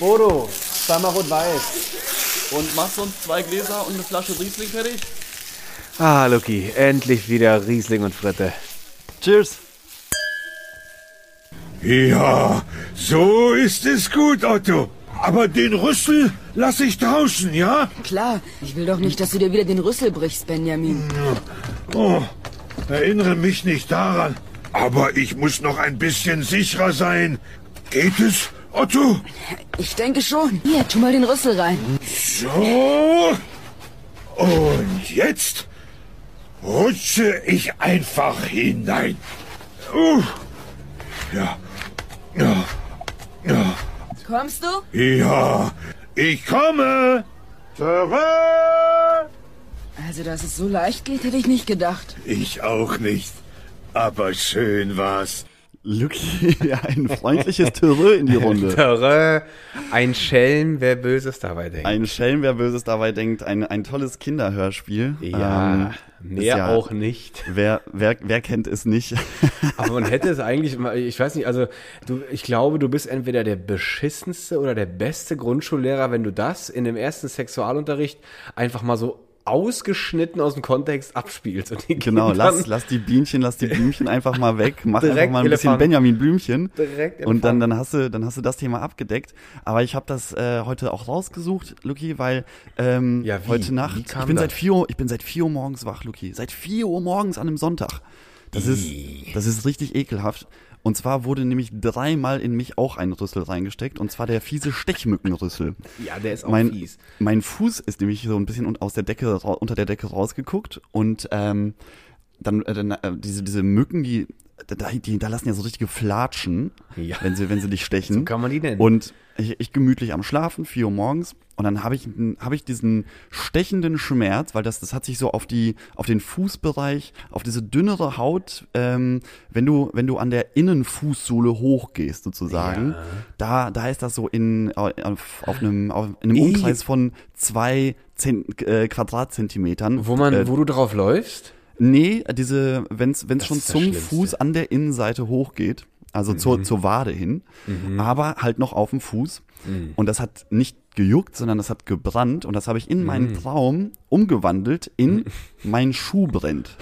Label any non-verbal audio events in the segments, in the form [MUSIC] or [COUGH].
Bodo, zweimal rot-weiß. Und machst du uns zwei Gläser und eine Flasche Riesling fertig? Ah, Lucky, endlich wieder Riesling und Fritte. Cheers. Ja, so ist es gut, Otto. Aber den Rüssel lass ich draußen, ja? Klar, ich will doch nicht, dass du dir wieder den Rüssel brichst, Benjamin. Oh, erinnere mich nicht daran. Aber ich muss noch ein bisschen sicherer sein. Geht es, Otto? Ich denke schon. Hier, tu mal den Rüssel rein. So. Und jetzt rutsche ich einfach hinein. Uh. Ja. Ja. Ja. Kommst du? Ja. Ich komme. Tada! Also, dass es so leicht geht, hätte ich nicht gedacht. Ich auch nicht. Aber schön war's. Lucky, [LAUGHS] ein freundliches Terreur in die Runde. Terreur, ein Schelm, wer Böses dabei denkt. Ein Schelm, wer Böses dabei denkt. Ein, ein tolles Kinderhörspiel. ja, Ähm, mehr ja- auch nicht. Wer, wer, wer kennt es nicht? [LAUGHS] Aber man hätte es eigentlich, ich weiß nicht, also du, ich glaube, du bist entweder der beschissenste oder der beste Grundschullehrer, wenn du das in dem ersten Sexualunterricht einfach mal so ausgeschnitten aus dem Kontext abspielst. Genau, lass, lass die Bienchen, lass die Blümchen einfach mal weg, [LAUGHS] mach einfach mal ein bisschen Elefant. Benjamin Blümchen. Direkt und dann, dann hast du, dann hast du das Thema abgedeckt. Aber ich habe das äh, heute auch rausgesucht, Luki, weil ähm, Ja, heute Nacht, ich bin das? seit vier Uhr, ich bin seit vier Uhr morgens wach, Luki. Seit vier Uhr morgens an einem Sonntag. Das ist, das ist richtig ekelhaft. Und zwar wurde nämlich dreimal in mich auch ein Rüssel reingesteckt, und zwar der fiese Stechmückenrüssel. Ja, der ist auch mein, fies. Mein Fuß ist nämlich so ein bisschen aus der Decke, unter der Decke rausgeguckt und ähm, dann, äh, dann äh, diese, diese Mücken, die, da, die, da lassen ja so richtige Flatschen, Ja. wenn sie, wenn sie dich stechen. So kann man die nennen. Und ich, ich gemütlich am Schlafen, 4 Uhr morgens, und dann habe ich, hab ich diesen stechenden Schmerz, weil das, das hat sich so auf die, auf den Fußbereich, auf diese dünnere Haut, ähm, wenn du, wenn du an der Innenfußsohle hochgehst sozusagen, da, da ist das so in, auf, auf einem, auf, in einem. Umkreis von zwei Zen, äh, Quadratzentimetern. Wo man, äh, wo du drauf läufst? Nee, diese, wenn's Das schon zum. Fuß an der Innenseite hochgeht, also Mhm. zur, zur Wade hin, aber halt noch auf dem Fuß. Mhm. Und das hat nicht gejuckt, sondern das hat gebrannt und das habe ich in meinen Mhm. Traum umgewandelt in [LAUGHS] mein Schuh brennt.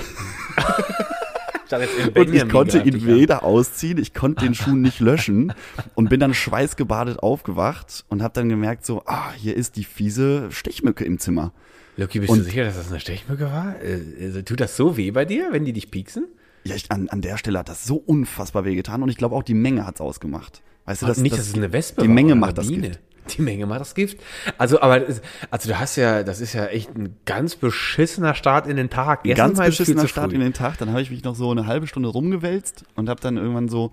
Und ich konnte ihn weder ausziehen, ich konnte den Schuh nicht löschen und bin dann schweißgebadet aufgewacht und habe dann gemerkt so, ah, hier ist die fiese Stechmücke im Zimmer. Lucky, bist Und- du sicher, dass das eine Stechmücke war? Äh, Also, tut das so weh bei dir, wenn die dich pieksen? Ja, ich, an, an der Stelle hat das so unfassbar wehgetan und ich glaube auch die Menge hat's ausgemacht. Weißt du, das, nicht, das, dass es eine Wespe Die war Menge macht das. Gift. Die Menge macht das Gift. Also, aber, es- also du hast ja, das ist ja echt ein ganz beschissener Start in den Tag. Ein ganz es beschissener Start in den Tag. Dann habe ich mich noch so eine halbe Stunde rumgewälzt und habe dann irgendwann so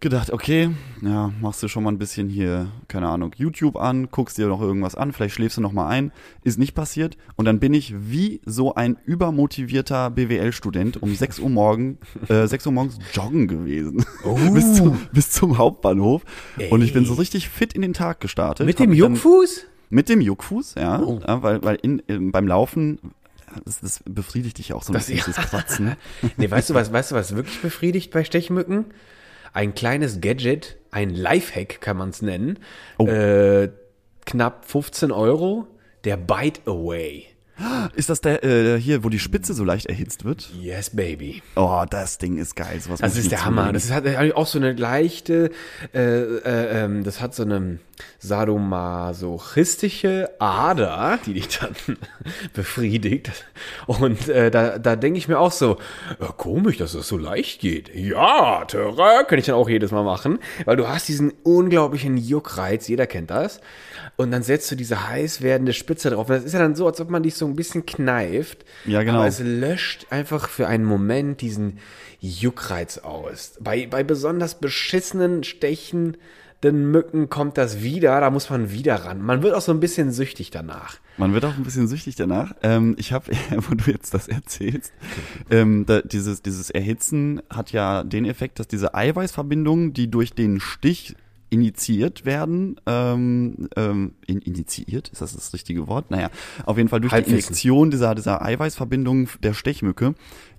gedacht, okay, ja, machst du schon mal ein bisschen hier, keine Ahnung, YouTube an, guckst dir noch irgendwas an, vielleicht schläfst du noch mal ein. Ist nicht passiert. Und dann bin ich wie so ein übermotivierter BWL-Student um 6 Uhr morgen, äh, 6 Uhr morgens joggen gewesen. [LAUGHS] bis, zum, bis zum Hauptbahnhof. Und ich bin so richtig fit in den Tag gestartet. Mit dem Juckfuß? Mit dem Juckfuß, ja. Oh. ja weil weil in, in, beim Laufen, das, das befriedigt dich ja auch so ein Das- bisschen, dieses Kratzen. [LAUGHS] Nee, weißt du was, weißt du was wirklich befriedigt bei Stechmücken? Ein kleines Gadget, ein Lifehack kann man es nennen. Oh. Äh, knapp 15 Euro. Der Bite Away. Ist das der äh, hier, wo die Spitze so leicht erhitzt wird? Yes, baby. Oh, das Ding ist geil. Sowas Das ist der Hammer. zulegen. Das ist, hat auch so eine leichte, äh, äh, ähm, das hat so eine sadomasochistische Ader, die dich dann [LAUGHS] befriedigt. Und äh, da, da denke ich mir auch so, ja, komisch, dass das so leicht geht. Ja, Töre, kann ich dann auch jedes Mal machen, weil du hast diesen unglaublichen Juckreiz, jeder kennt das. Und dann setzt du diese heiß werdende Spitze drauf. Und das ist ja dann so, als ob man dich so ein bisschen kneift. Ja, genau. Aber es löscht einfach für einen Moment diesen Juckreiz aus. Bei, bei besonders beschissenen, stechenden Mücken kommt das wieder, da muss man wieder ran. Man wird auch so ein bisschen süchtig danach. Man wird auch ein bisschen süchtig danach. Ähm, ich habe, [LAUGHS] wo du jetzt das erzählst, ähm, da, dieses, dieses Erhitzen hat ja den Effekt, dass diese Eiweißverbindungen, die durch den Stich initiiert werden, ähm, ähm, in, initiiert, ist das das richtige Wort? Naja, auf jeden Fall durch die Halbwissen. Injektion dieser, dieser Eiweißverbindung der Stechmücke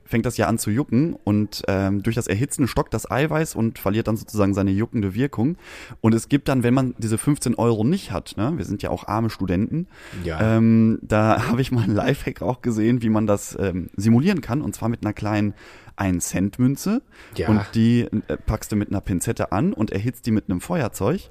fängt das ja an zu jucken und ähm, durch das Erhitzen stockt das Eiweiß und verliert dann sozusagen seine juckende Wirkung. Und es gibt dann, wenn man diese 15 Euro nicht hat, ne, wir sind ja auch arme Studenten, Ja. ähm, da [LAUGHS] habe ich mal einen Lifehack auch gesehen, wie man das ähm, simulieren kann und zwar mit einer kleinen 1-Cent-Münze Ja. und die äh, packst du mit einer Pinzette an und erhitzt die mit einem Feuerzeug.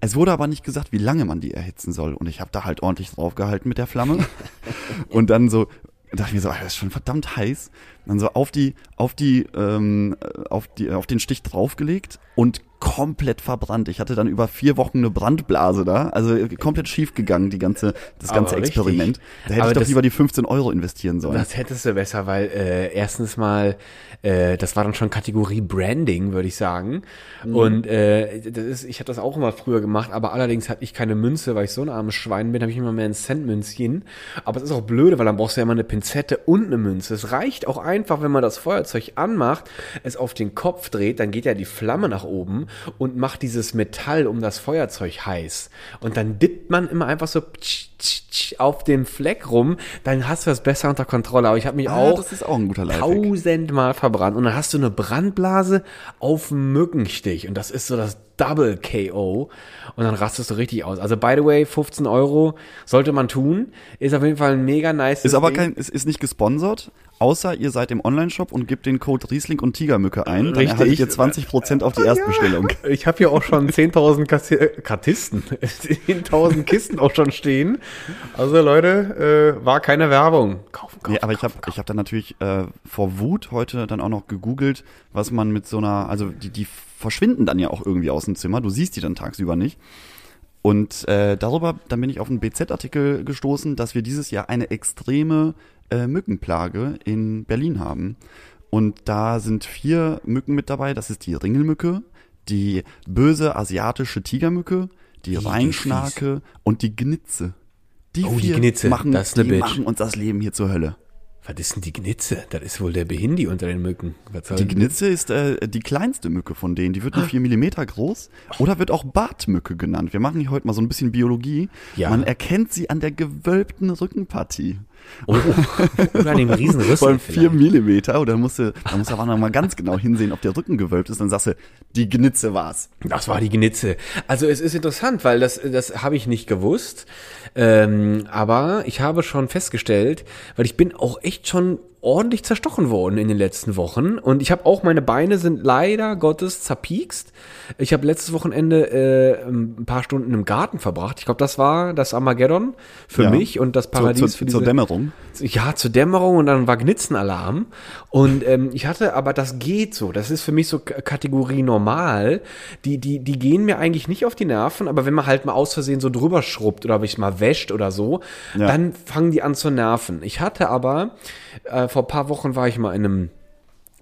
Es wurde aber nicht gesagt, wie lange man die erhitzen soll. Und ich habe da halt ordentlich draufgehalten mit der Flamme. [LAUGHS] und dann so, dachte ich mir so, das ist schon verdammt heiß. Dann so auf die, auf die, ähm, auf die, auf den Stich draufgelegt und komplett verbrannt. Ich hatte dann über vier Wochen eine Brandblase da, also komplett schief gegangen, die ganze, das Aber ganze richtig. Experiment. Da hätte Aber ich doch das- lieber die 15 Euro investieren sollen. Das hättest du besser, weil äh, erstens mal, äh, das war dann schon Kategorie Branding, würde ich sagen. Mhm. Und äh, das ist, ich habe das auch immer früher gemacht, aber allerdings hatte ich keine Münze, weil ich so ein armes Schwein bin, habe ich immer mehr ein Centmünzchen. Aber es ist auch blöde, weil dann brauchst du ja immer eine Pinzette und eine Münze. Es reicht auch einfach, wenn man das Feuerzeug anmacht, es auf den Kopf dreht, dann geht ja die Flamme nach oben und macht dieses Metall um das Feuerzeug heiß. Und dann dippt man immer einfach so auf den Fleck rum, dann hast du das besser unter Kontrolle. Aber ich habe mich Ah, auch das ist auch tausendmal verbrannt. Und dann hast du eine Brandblase auf dem Mückenstich. Und das ist so das Double KO. Und dann rastest du richtig aus. Also, by the way, 15 Euro sollte man tun. Ist auf jeden Fall ein mega nice Ist aber kein, es ist nicht gesponsert, außer ihr seid im Online-Shop und gebt den Code Riesling und Tigermücke ein, dann erhaltet ihr 20% auf die Erstbestellung. Ich habe hier auch schon 10.000 Kassi- äh, Kartisten, [LAUGHS] 10.000 Kisten auch schon stehen. Also Leute, äh, war keine Werbung. Kaufen, kaufen. Nee, aber ich habe ich hab dann natürlich äh, vor Wut heute dann auch noch gegoogelt, was man mit so einer, also die, die verschwinden dann ja auch irgendwie aus dem Zimmer, du siehst die dann tagsüber nicht. Und äh, darüber, dann bin ich auf einen BZ-Artikel gestoßen, dass wir dieses Jahr eine extreme äh, Mückenplage in Berlin haben. Und da sind vier Mücken mit dabei. Das ist die Ringelmücke, die böse asiatische Tigermücke, die Rheinschnake und die Gnitze. Die Oh, die vier Gnitze, machen, das die machen uns das Leben hier zur Hölle. Was ist denn die Gnitze? Das ist wohl der Behindi unter den Mücken. Die Gnitze ist äh, die kleinste Mücke von denen. Die wird nur 4 Millimeter groß oder wird auch Bartmücke genannt. Wir machen hier heute mal so ein bisschen Biologie. Ja. Man erkennt sie an der gewölbten Rückenpartie. Oh, oder dem riesen Rüssel allem 4 vielleicht. Millimeter. Dann musst du, da musst du aber noch mal ganz genau hinsehen, ob der Rücken gewölbt ist. Dann sagst du, die Gnitze war's. Das war die Gnitze. Also es ist interessant, weil das, das habe ich nicht gewusst. Ähm, aber ich habe schon festgestellt, weil ich bin auch echt schon ordentlich zerstochen worden in den letzten Wochen. Und ich habe auch, meine Beine sind leider Gottes zerpiekst. Ich habe letztes Wochenende äh, ein paar Stunden im Garten verbracht. Ich glaube, das war das Armageddon für Ja. mich und das Zur, Paradies zur, für diese zur Dämmerung. ja, zur Dämmerung und dann war Gnitzenalarm. Und ähm, ich hatte, aber das geht so. Das ist für mich so Kategorie normal. Die, die, die gehen mir eigentlich nicht auf die Nerven, aber wenn man halt mal aus Versehen so drüber schrubbt oder wenn ich mal wäscht oder so, Ja. dann fangen die an zu nerven. Ich hatte aber, äh, vor ein paar Wochen war ich mal in einem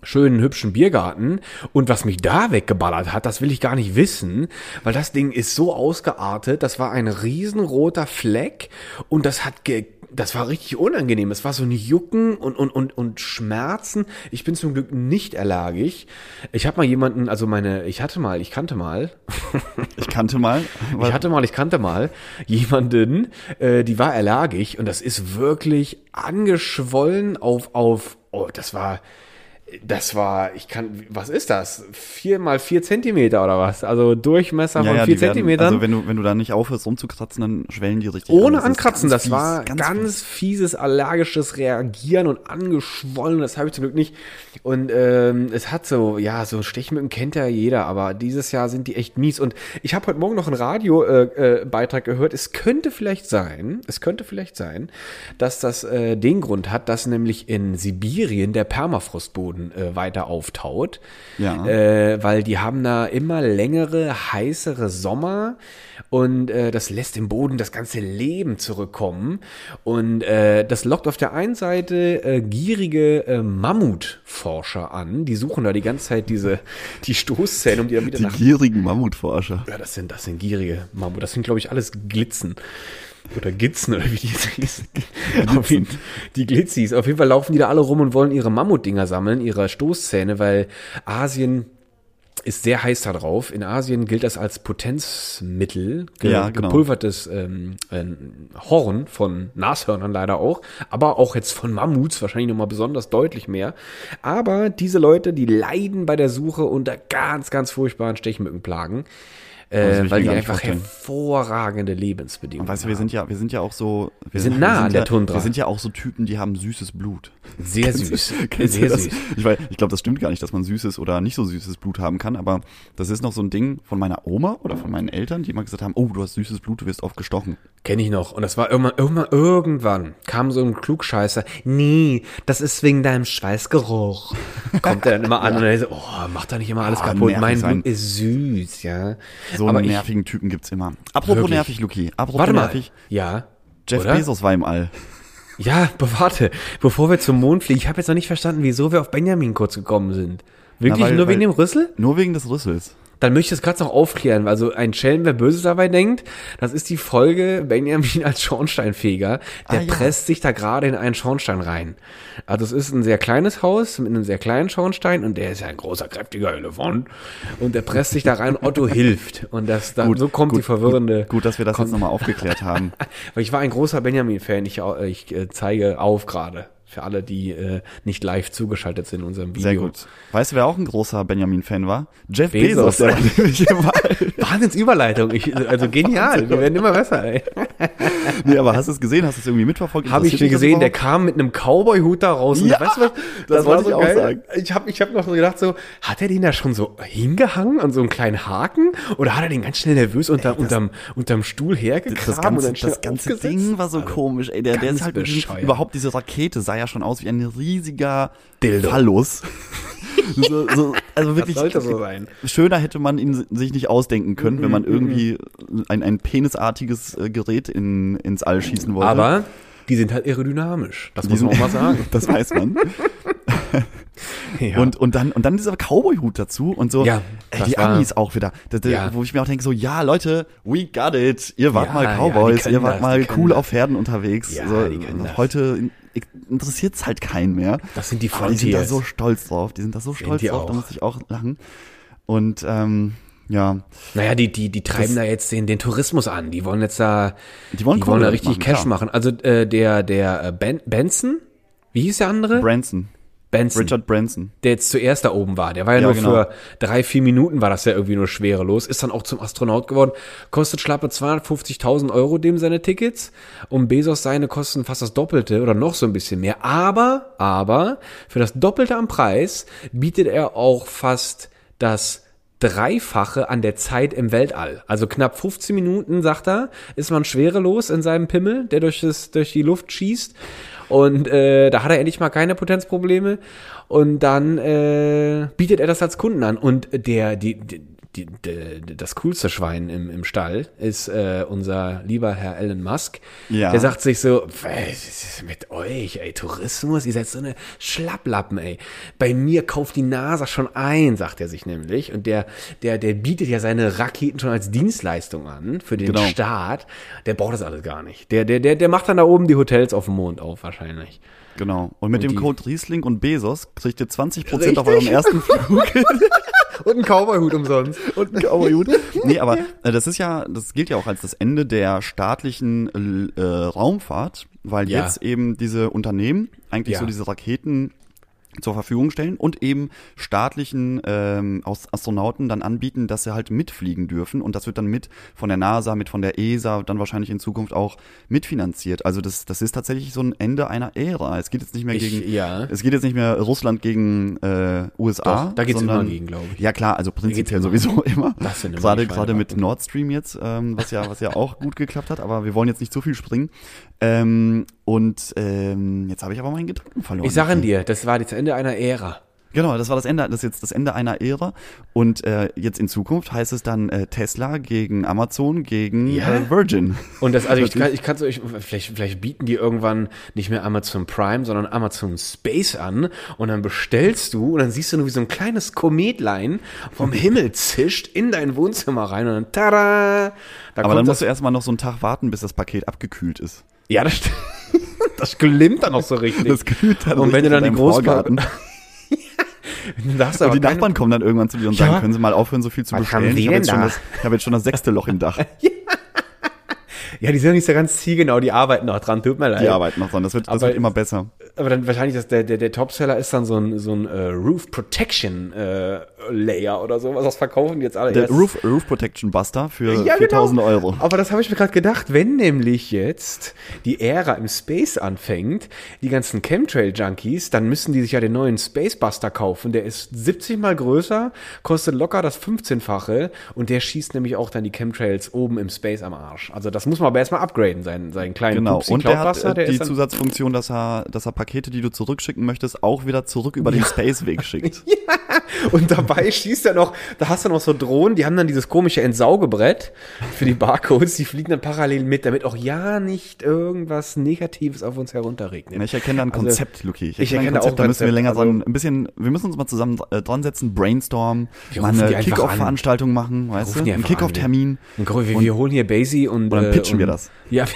schönen, hübschen Biergarten. Und was mich da weggeballert hat, das will ich gar nicht wissen, weil das Ding ist so ausgeartet. Das war ein riesenroter Fleck und das hat ge das war richtig unangenehm. Es war so ein Jucken und, und, und, und Schmerzen. Ich bin zum Glück nicht allergisch. Ich habe mal jemanden, also meine, ich hatte mal, ich kannte mal, [LAUGHS] Ich kannte mal. ich hatte mal, ich kannte mal jemanden, äh, die war allergisch und das ist wirklich angeschwollen auf, auf, oh, das war, das war, ich kann, was ist das? Vier mal vier Zentimeter oder was? Also Durchmesser von vier die werden- Zentimetern. Also wenn du, wenn du da nicht aufhörst rumzukratzen, dann schwellen die richtig. an. ohne Das ist ankratzen, ganz das war fies, ganz, fies. fieses allergisches Reagieren und angeschwollen, das habe ich zum Glück nicht. Und ähm, es hat so, ja, so Stechmücken kennt ja jeder, aber dieses Jahr sind die echt mies. Und ich habe heute Morgen noch einen Radiobeitrag äh, Beitrag gehört. Es könnte vielleicht sein, es könnte vielleicht sein, dass das äh, den Grund hat, dass nämlich in Sibirien der Permafrostboden äh, weiter auftaut. Ja. Äh, weil die haben da immer längere, heißere Sommer und äh, das lässt im Boden das ganze Leben zurückkommen. Und äh, das lockt auf der einen Seite äh, gierige äh, Mammutforscher an. Die suchen da die ganze Zeit diese die Stoßzähne, um die dann wieder Die nach gierigen Mammutforscher. ja, das sind, das sind gierige Mammut. Das sind, glaube ich, alles Glitzen. Oder Gitzen, oder wie die [LAUGHS] jetzt hießen. Jeden, die Glitzis. Auf jeden Fall laufen die da alle rum und wollen ihre Mammutdinger sammeln, ihre Stoßzähne, weil Asien ist sehr heiß da drauf. In Asien gilt das als Potenzmittel, ge Ja, genau. gepulvertes ähm, äh, Horn von Nashörnern leider auch, aber auch jetzt von Mammuts wahrscheinlich nochmal besonders deutlich mehr. Aber diese Leute, die leiden bei der Suche unter ganz, ganz furchtbaren Stechmückenplagen, äh, ich weil die einfach vorstellen. hervorragende Lebensbedingungen Und weißt du, wir sind ja, wir sind ja auch so. Wir, sind [LAUGHS] nah wir an der ja, Tundra. Wir sind ja auch so Typen, die haben süßes Blut. Sehr süß. Kennst du Sehr süß. Ich, weiß, ich glaube, das stimmt gar nicht, dass man süßes oder nicht so süßes Blut haben kann, aber das ist noch so ein Ding von meiner Oma oder von meinen Eltern, die immer gesagt haben, oh, du hast süßes Blut, du wirst oft gestochen. Kenne ich noch. Und das war irgendwann, irgendwann, irgendwann kam so ein Klugscheißer. Nee, das ist wegen deinem Schweißgeruch. Kommt er dann immer an [LAUGHS] und er so, oh, mach da nicht immer alles Ah, kaputt. Mein sein. Blut ist süß, ja. So Aber einen ich- nervigen Typen gibt's immer. Apropos Wirklich? nervig, Luki. Apropos Warte mal. nervig. Ja. Jeff oder? Bezos war im All. Ja, warte. Bevor wir zum Mond fliegen, ich habe jetzt noch nicht verstanden, wieso wir auf Benjamin kurz gekommen sind. Wirklich Na, weil- nur wegen weil- dem Rüssel? Nur wegen des Rüssels. Dann möchte ich das gerade noch aufklären. Also ein Schelm, wer Böses dabei denkt, das ist die Folge Benjamin als Schornsteinfeger. Der Ah, ja. presst sich da gerade in einen Schornstein rein. Also es ist ein sehr kleines Haus mit einem sehr kleinen Schornstein und der ist ja ein großer, kräftiger Elefant. Und der presst sich da rein und Otto [LAUGHS] hilft. Und das, dann, so kommt die verwirrende... Gut, gut, dass wir das jetzt nochmal aufgeklärt haben. [LAUGHS] Weil ich war ein großer Benjamin-Fan. Ich, au- ich äh, zeige auf gerade. Für alle, die äh, nicht live zugeschaltet sind in unserem Video. Sehr gut. Weißt du, wer auch ein großer Benjamin-Fan war? Jeff Bezos. Bezos. der war [LAUGHS] All. Wahnsinnsüberleitung. Ich, also genial. Wir werden immer besser, ey. [LAUGHS] Nee, aber hast du es gesehen? Hast du es irgendwie mitverfolgt? Habe ich das gesehen, der kam mit einem Cowboy-Hut da raus. Ja, weißt du was? das wollte ich auch sagen. Ich habe ich hab noch so gedacht, so, hat er den da schon so hingehangen an so einen kleinen Haken? Oder hat er den ganz schnell nervös unter, unterm, unterm Stuhl hergekramt Das ganze, das ganze? Ding war so komisch, ey. Der, der ist halt bescheuert. überhaupt diese Rakete sah ja schon aus wie ein riesiger Dildo. Phallus. [LAUGHS] so, so, also wirklich. so. Schöner hätte man ihn sich nicht ausdenken können, wenn Mhm, man irgendwie ein, ein penisartiges äh, Gerät in, ins All schießen wollte. Aber die sind halt aerodynamisch. Das muss Die man auch mal sagen. [LAUGHS] das weiß man. [LAUGHS] Ja. Und, und dann, und dann dieser Cowboy-Hut dazu und so, Ja, ey, die war- Amis auch wieder, da, da, Ja. wo ich mir auch denke, so, ja, Leute, we got it, ihr wart Ja, mal Cowboys, ihr wart das, mal cool das. auf Pferden unterwegs. So, heute interessiert es halt keinen mehr. Das sind die Aber die sind da Frontiers. so stolz drauf, die sind da so stolz drauf, da muss ich auch lachen. Und ähm, ja, Naja, die, die, die treiben Das- da jetzt den, den Tourismus an. Die wollen jetzt da, Die wollen die wollen da richtig machen, Cash klar. machen. Also äh, der, der äh, ben, Benson, wie hieß der andere? Branson, Benson. Richard Branson. der jetzt zuerst da oben war. Der war ja, Ja, nur genau. für drei, vier Minuten war das ja irgendwie nur schwerelos. Ist dann auch zum Astronaut geworden. Kostet schlappe 250.000 Euro dem seine Tickets. Und Bezos seine kosten fast das Doppelte oder noch so ein bisschen mehr. Aber, aber, für das Doppelte am Preis bietet er auch fast das Dreifache an der Zeit im Weltall. Also knapp 15 Minuten, sagt er, ist man schwerelos in seinem Pimmel, der durch, das, durch die Luft schießt. Und äh, da hat er endlich mal keine Potenzprobleme. Und dann äh, bietet er das als Kunden an. Und der, die, die, die, die, das coolste Schwein im, im Stall ist äh, unser lieber Herr Elon Musk. Ja. Der sagt sich so, was ist mit euch, ey, Tourismus, ihr seid so eine Schlapplappen, ey. Bei mir kauft die NASA schon ein, sagt er sich nämlich. Und der, der, der bietet ja seine Raketen schon als Dienstleistung an für den Genau. Staat. Der braucht das alles gar nicht. Der, der, der, der macht dann da oben die Hotels auf dem Mond auf, wahrscheinlich. Genau. Und mit Und dem Code Riesling und Bezos kriegt ihr 20% auf eurem Richtig. ersten [LAUGHS] Flug. [LAUGHS] Und ein Cowboyhut umsonst. und ein Cowboyhut. Nee, aber äh, das ist ja, das gilt ja auch als das Ende der staatlichen äh, Raumfahrt, weil Ja. jetzt eben diese Unternehmen eigentlich Ja. so diese Raketen zur Verfügung stellen und eben staatlichen ähm, Astronauten dann anbieten, dass sie halt mitfliegen dürfen und das wird dann mit von der NASA, mit von der ESA, dann wahrscheinlich in Zukunft auch mitfinanziert. Also das, das ist tatsächlich so ein Ende einer Ära. Es geht jetzt nicht mehr Ich- gegen, ja. es geht jetzt nicht mehr Russland gegen äh, USA. Doch, da geht's sondern- immer gegen, glaube ich. Ja klar, also prinzipiell sowieso [LAUGHS] immer. Das sind immer Gerade gerade mit. Nord Stream jetzt, ähm, was ja was ja auch gut geklappt hat, aber wir wollen jetzt nicht zu viel springen. Ähm, und ähm, jetzt habe ich aber meinen Gedanken verloren. Ich sage dir, das war das Ende einer Ära. Genau, das war das Ende, das ist jetzt das Ende einer Ära. Und äh, jetzt in Zukunft heißt es dann äh, Tesla gegen Amazon gegen Ja. äh, Virgin. Und das, also ich kann, ich kann so, ich, vielleicht, vielleicht bieten die irgendwann nicht mehr Amazon Prime, sondern Amazon Space an und dann bestellst du und dann siehst du nur wie so ein kleines Kometlein vom [LAUGHS] Himmel zischt in dein Wohnzimmer rein und dann tada! Da Aber dann das, musst du erstmal noch so einen Tag warten, bis das Paket abgekühlt ist. Ja, das, [LAUGHS] das glimmt dann auch so richtig. Das kühlt dann und wenn du dann die [LAUGHS] du Und die Nachbarn kommen dann irgendwann zu dir und Ja. sagen, können Sie mal aufhören, so viel zu Was haben bestellen? Sie Ich habe jetzt, schon da? das- ich hab jetzt schon das sechste Loch im Dach. [LAUGHS] Ja, die sind nicht so ganz zielgenau, die arbeiten noch dran, tut mir leid. Die arbeiten noch dran. Das wird, das Aber- wird immer besser. Aber dann wahrscheinlich, dass der, der, der Topseller ist dann so ein, so ein äh, Roof Protection äh, Layer oder so, was das verkaufen die jetzt alle Der erst. Roof, Roof Protection Buster für Ja, 4000 genau. Euro. Aber das habe ich mir gerade gedacht, wenn nämlich jetzt die Ära im Space anfängt, die ganzen Chemtrail-Junkies, dann müssen die sich ja den neuen Space Buster kaufen. Der ist 70 mal größer, kostet locker das 15-fache und der schießt nämlich auch dann die Chemtrails oben im Space am Arsch. Also das muss man aber erstmal upgraden, seinen, seinen kleinen Genau. Pupsi Und der hat äh, die ist dann- Zusatzfunktion, dass er, dass er Pakete, die du zurückschicken möchtest, auch wieder zurück über den [LAUGHS] Space-Weg schickt. [LAUGHS] Und dabei schießt er noch, da hast du noch so Drohnen, die haben dann dieses komische Entsaugebrett für die Barcodes, die fliegen dann parallel mit, damit auch ja nicht irgendwas Negatives auf uns herunterregnet. Ich erkenne da ein Also, Konzept, Luki. Ich, ich erkenne erkenne ein Konzept, auch da müssen wir Konzept, länger also- ein bisschen, wir müssen uns mal zusammen äh, dran setzen, brainstormen, Wir mal eine Kick-Off-Veranstaltung machen, weißt du? die Ein einfach Kick-Off-Termin. Wir, wir holen hier Basie und, Und dann äh, pitchen und, wir das. Ja,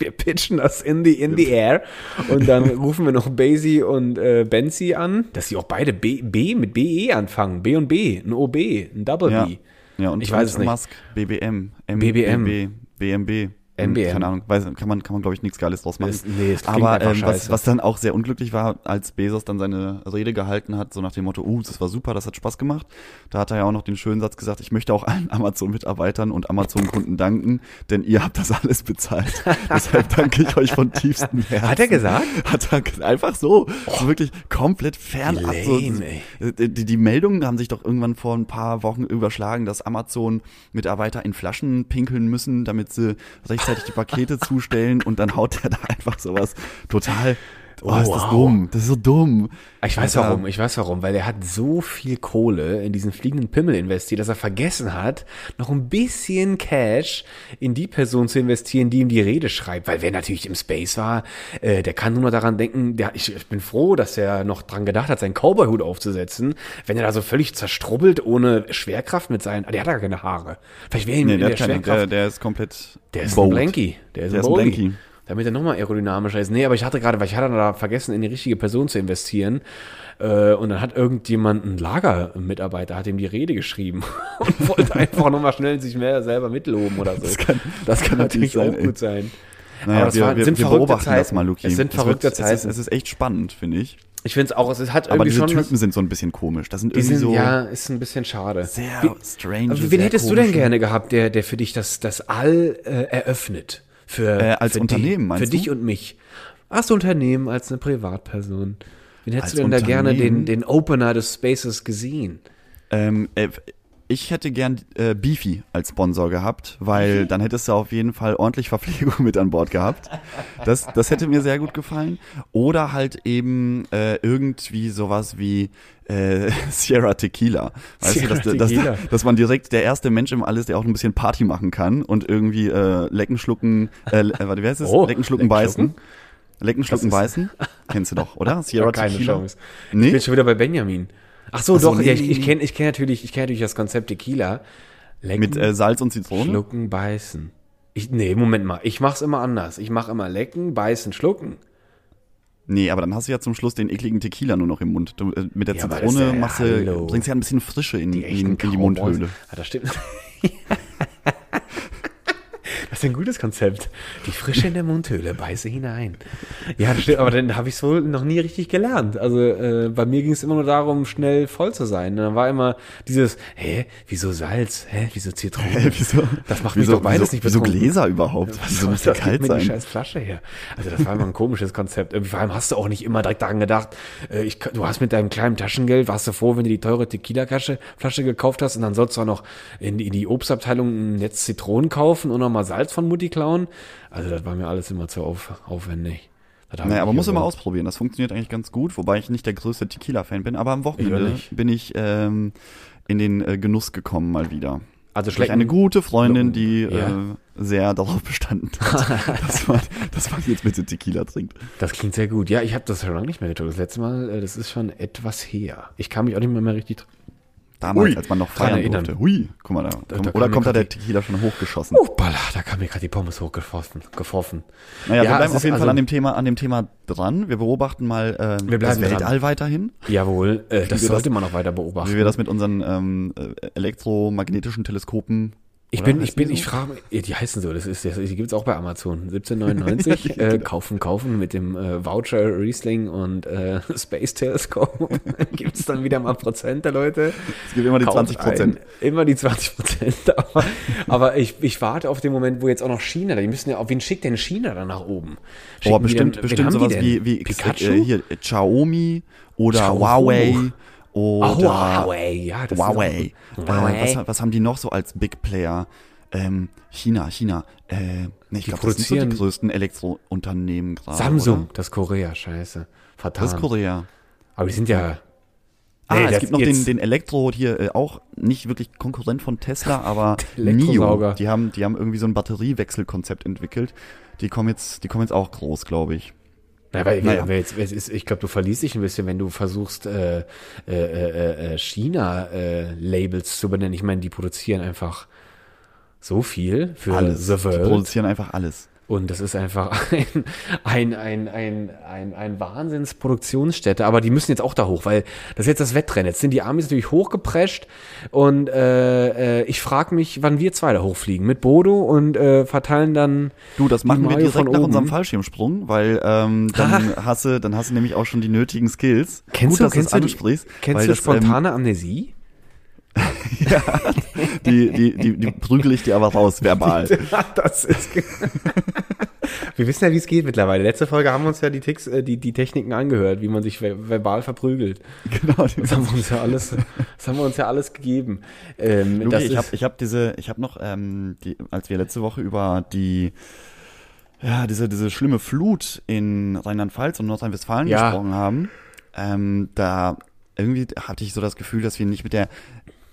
wir pitchen das in the, in the air und dann [LAUGHS] rufen wir noch Basie und äh, Benzi an, dass sie auch beide B, B mit BE anfangen. B und B, ein OB, ein Double Ja. B. Ja, und Ich weiß es nicht. Musk, BBM, BBM. MBB, BMB. MBM. Keine Ahnung, weiß, kann man, kann man glaube ich nichts Geiles draus machen. Das- nee, es Aber ähm, was, was dann auch sehr unglücklich war, als Bezos dann seine Rede gehalten hat, so nach dem Motto, uh, das war super, das hat Spaß gemacht. Da hat er ja auch noch den schönen Satz gesagt, ich möchte auch allen Amazon-Mitarbeitern und Amazon-Kunden danken, denn ihr habt das alles bezahlt. [LAUGHS] Deshalb danke ich euch von tiefstem Herzen. Hat er gesagt? Hat er einfach so, so wirklich komplett fernab. So, ey. die, die, die Meldungen haben sich doch irgendwann vor ein paar Wochen überschlagen, dass Amazon-Mitarbeiter in Flaschen pinkeln müssen, damit sie rechtzeitig die Pakete zustellen und dann haut er da einfach sowas total. Oh, ist das wow. dumm. Das ist so dumm. Ich weiß Alter. warum, ich weiß warum, weil er hat so viel Kohle in diesen fliegenden Pimmel investiert, dass er vergessen hat, noch ein bisschen Cash in die Person zu investieren, die ihm die Rede schreibt. Weil wer natürlich im Space war, äh, der kann nur noch daran denken, der, ich, ich bin froh, dass er noch dran gedacht hat, seinen Cowboy-Hut aufzusetzen. Wenn er da so völlig zerstrubbelt, ohne Schwerkraft mit seinen, der hat gar keine Haare. Vielleicht wäre ihm Nee, der, der hat keine, Schwerkraft der, der ist komplett der ist ein bowed. Blanky. Der ist Der ein ist ein. Blanky. Damit er nochmal aerodynamischer ist. Nee, aber ich hatte gerade, weil ich hatte da vergessen, in die richtige Person zu investieren. Äh, und dann hat irgendjemand, ein Lagermitarbeiter, hat ihm die Rede geschrieben [LAUGHS] und wollte einfach nochmal schnell sich mehr selber mitloben oder so. Das kann- das kann natürlich natürlich auch sein, ey. gut sein. Naja, Aber das wir, waren- wir, sind wir verrückte beobachten das Zeiten. mal, Luki. Es sind Es verrückte wird, es ist, Zeiten. es ist echt spannend, finde ich. Ich finde es auch, es hat Aber irgendwie diese schon Typen was, sind so ein bisschen komisch. Das sind die irgendwie sind, so ja, ist ein bisschen schade. sehr Wie- strange. Aber wen sehr hättest du denn gerne gehabt, der, der für dich das, das All äh, eröffnet? Für, Äh, als für Unternehmen, die, meinst Für du? dich und mich. Als Unternehmen, als eine Privatperson. Wen hättest Als du denn da gerne den, den Opener des Spaces gesehen? Ähm, äh, ich hätte gern äh, Beefy als Sponsor gehabt, weil dann hättest du auf jeden Fall ordentlich Verpflegung mit an Bord gehabt. Das, das hätte mir sehr gut gefallen. Oder halt eben äh, irgendwie sowas wie äh, [LAUGHS] Sierra Tequila. Weißt Sierra du, dass, Tequila. dass, [LAUGHS] dass man direkt der erste Mensch im All ist, der auch ein bisschen Party machen kann und irgendwie äh, lecken, schlucken, äh, le- warte, wie heißt es? Oh, lecken, schlucken, beißen. Lecken, schlucken, ist- beißen. [LAUGHS] Kennst du doch, oder? Sierra keine Tequila. Chance. Ich Nee? bin schon wieder bei Benjamin. Ach so, Ach so, doch, nee, ja, ich, ich kenne ich kenn natürlich, ich kenn natürlich das Konzept Tequila. Lecken, Mit äh, Salz und Zitrone. schlucken, beißen. Ich, nee, Moment mal, ich mach's immer anders. Ich mach immer lecken, beißen, schlucken. Nee, aber dann hast du ja zum Schluss den ekligen Tequila nur noch im Mund. Du, äh, mit der Ja, Zitrone ja- machst du, bringst ja ein bisschen Frische in, in, in die. Mundhöhle. Ja, das stimmt. [LAUGHS] Ist ein gutes Konzept. Die Frische in der Mundhöhle, beiße hinein. Ja, das stimmt, aber dann habe ich es wohl noch nie richtig gelernt. Also äh, bei mir ging es immer nur darum, schnell voll zu sein. Und dann war immer dieses, hä, wieso Salz? Hä, wieso Zitrone? Hä, wieso? Das macht mich wieso, doch beides wieso, nicht Wieso betrunken. Gläser überhaupt? Wieso muss das kalt mir die sein? scheiß Flasche her. Also das war immer ein komisches Konzept. Vor allem hast du auch nicht immer direkt daran gedacht, äh, ich, du hast mit deinem kleinen Taschengeld, warst du froh, wenn du die teure Tequila-Flasche Flasche gekauft hast und dann sollst du auch noch in, die- in die Obstabteilung ein Netz Zitronen kaufen und noch mal Salz von Mutti klauen. Also das war mir alles immer zu auf, aufwendig. Naja, ich aber muss immer ausprobieren. Das funktioniert eigentlich ganz gut, wobei ich nicht der größte Tequila-Fan bin. Aber am Ich Wochenende nicht. bin ich ähm, in den äh, Genuss gekommen mal wieder. Also schlecken, eine gute Freundin, die Ja. äh, sehr darauf bestanden hat, [LAUGHS] dass, man, dass man jetzt bitte Tequila trinkt. das klingt sehr gut. Ja, ich habe das schon lange nicht mehr getan. Das letzte Mal, äh, das ist schon etwas her. Ich kann mich auch nicht mehr, mehr richtig Damals, Ui, als man noch feiern durfte. Hui, guck mal da. da Oder kam mir kommt da der Tequila schon hochgeschossen? Oh, da kam mir gerade die Pommes hochgeworfen. Geworfen. Naja, wir Ja, bleiben es auf jeden Fall also- an dem Thema, an dem Thema dran. Wir beobachten mal ähm, Wir das bleiben dran. Weltall weiterhin, Jawohl, äh, das wir sollte das- man auch weiter beobachten. wie wir das mit unseren ähm, äh, elektromagnetischen Teleskopen. Ich bin, ich bin, ich so? frage, mich- die heißen so, das ist, das, die gibt's auch bei Amazon. 17,99, [LAUGHS] äh, kaufen, kaufen mit dem äh, Voucher Riesling und äh, [LAUGHS] Space Telescope. [LAUGHS] gibt's dann wieder mal Prozente, Leute. Es gibt immer die Kauft 20 Prozent. ein. Immer die 20 Prozent. Aber, aber ich, ich warte auf den Moment, wo jetzt auch noch China, die müssen ja, auf wen schickt denn China dann nach oben? Oh, Schicken die bestimmt, denn- bestimmt sowas wie, wie Pikachu? Äh, hier äh, Xiaomi oder Xiaomi. Huawei Oder Huawei, ja, das Huawei. ist Äh, auch, Huawei. was, was haben die noch so als Big Player? Ähm, China, China. Äh, nee, ich glaube, das sind so die größten Elektrounternehmen gerade. Samsung, Oder? das ist Korea, scheiße. Vertan. Das ist Korea. aber die sind ja. Ah, Nee, es gibt noch den, den Elektro hier, äh, auch nicht wirklich Konkurrent von Tesla, [LAUGHS] aber. NIO. Die haben, die haben irgendwie so ein Batteriewechselkonzept entwickelt. Die kommen jetzt, die kommen jetzt auch groß, glaube ich. Na, weil, Naja. jetzt, ist, ich glaube, du verliest dich ein bisschen, wenn du versuchst, äh, äh, äh, äh, China-Labels zu benennen. Ich meine, die produzieren einfach so viel für Alles. The Die World. produzieren einfach alles. Und das ist einfach ein, [LAUGHS] ein, ein, ein, ein, ein Wahnsinnsproduktionsstätte. Aber die müssen jetzt auch da hoch, weil das ist jetzt das Wettrennen. Jetzt sind die Amis natürlich hochgeprescht. Und äh, äh, ich frage mich, wann wir zwei da hochfliegen. Mit Bodo und äh, verteilen dann. Du, das machen wir direkt von nach oben. unserem Fallschirmsprung, weil ähm, dann hast du, dann hast du nämlich auch schon die nötigen Skills. Kennst Gut, du, dass kennst das du, ansprichst, kennst du das, ähm, spontane [LAUGHS] Amnesie? die, die, die, die prügel ich dir aber raus, verbal. [LAUGHS] das ist. [LAUGHS] wir wissen ja, wie es geht mittlerweile. Letzte Folge haben wir uns ja die, Ticks, äh, die, die Techniken angehört, wie man sich ver verbal verprügelt. genau. Das haben wir uns ja alles, das haben wir uns ja alles gegeben. Ähm, Luki, ich habe ich hab diese, ich habe noch, ähm, die, als wir letzte Woche über die, ja, diese, diese schlimme Flut in Rheinland-Pfalz und Nordrhein-Westfalen Ja. gesprochen haben, ähm, da irgendwie hatte ich so das Gefühl, dass wir nicht mit der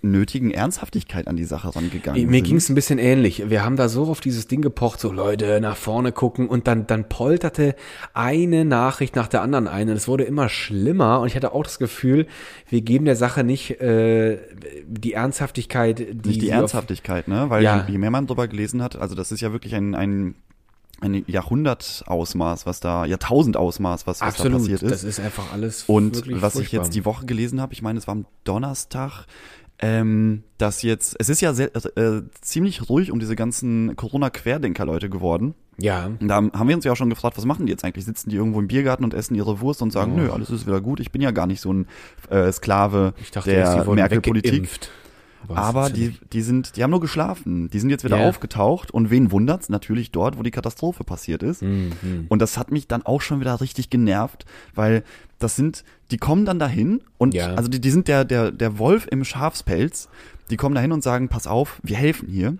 nötigen Ernsthaftigkeit an die Sache rangegangen Mir sind. ging es ein bisschen ähnlich. Wir haben da so auf dieses Ding gepocht, so Leute nach vorne gucken und dann, dann polterte eine Nachricht nach der anderen ein und es wurde immer schlimmer und ich hatte auch das Gefühl, wir geben der Sache nicht äh, die Ernsthaftigkeit, die nicht die Ernsthaftigkeit, ne? Weil Ja. je, mehr man drüber gelesen hat, also das ist ja wirklich ein, ein, ein Jahrhundertausmaß, was da, Jahrtausendausmaß, was, was da Absolut, passiert ist. das ist einfach alles Und was ich furchtbar. jetzt die Woche gelesen habe, ich meine, es war am Donnerstag, ähm, dass jetzt, es ist ja sehr, äh, ziemlich ruhig um diese ganzen Corona-Querdenker-Leute geworden. Ja, Und da haben wir uns ja auch schon gefragt, was machen die jetzt eigentlich? Sitzen die irgendwo im Biergarten und essen ihre Wurst und sagen, Oh. nö, alles ist wieder gut, ich bin ja gar nicht so ein äh, Sklave ich dachte, der Merkel-Politik. Das Aber die, die sind, die haben nur geschlafen. Die sind jetzt wieder Ja. aufgetaucht und wen wundert's? Natürlich dort, wo die Katastrophe passiert ist. Mhm. Und das hat mich dann auch schon wieder richtig genervt, weil das sind, die kommen dann dahin und Ja. also die, die sind der, der, der Wolf im Schafspelz. Die kommen dahin und sagen, pass auf, wir helfen hier.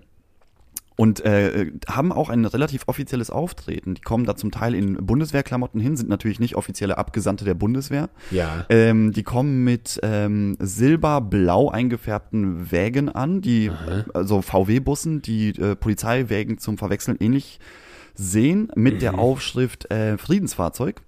Und äh, haben auch ein relativ offizielles Auftreten. Die kommen da zum Teil in Bundeswehrklamotten hin, sind natürlich nicht offizielle Abgesandte der Bundeswehr. Ja. Ähm, die kommen mit ähm, silberblau eingefärbten Wägen an, die also VW-Bussen, die äh, Polizeiwägen zum Verwechseln ähnlich sehen, mit der Aufschrift äh, Friedensfahrzeug.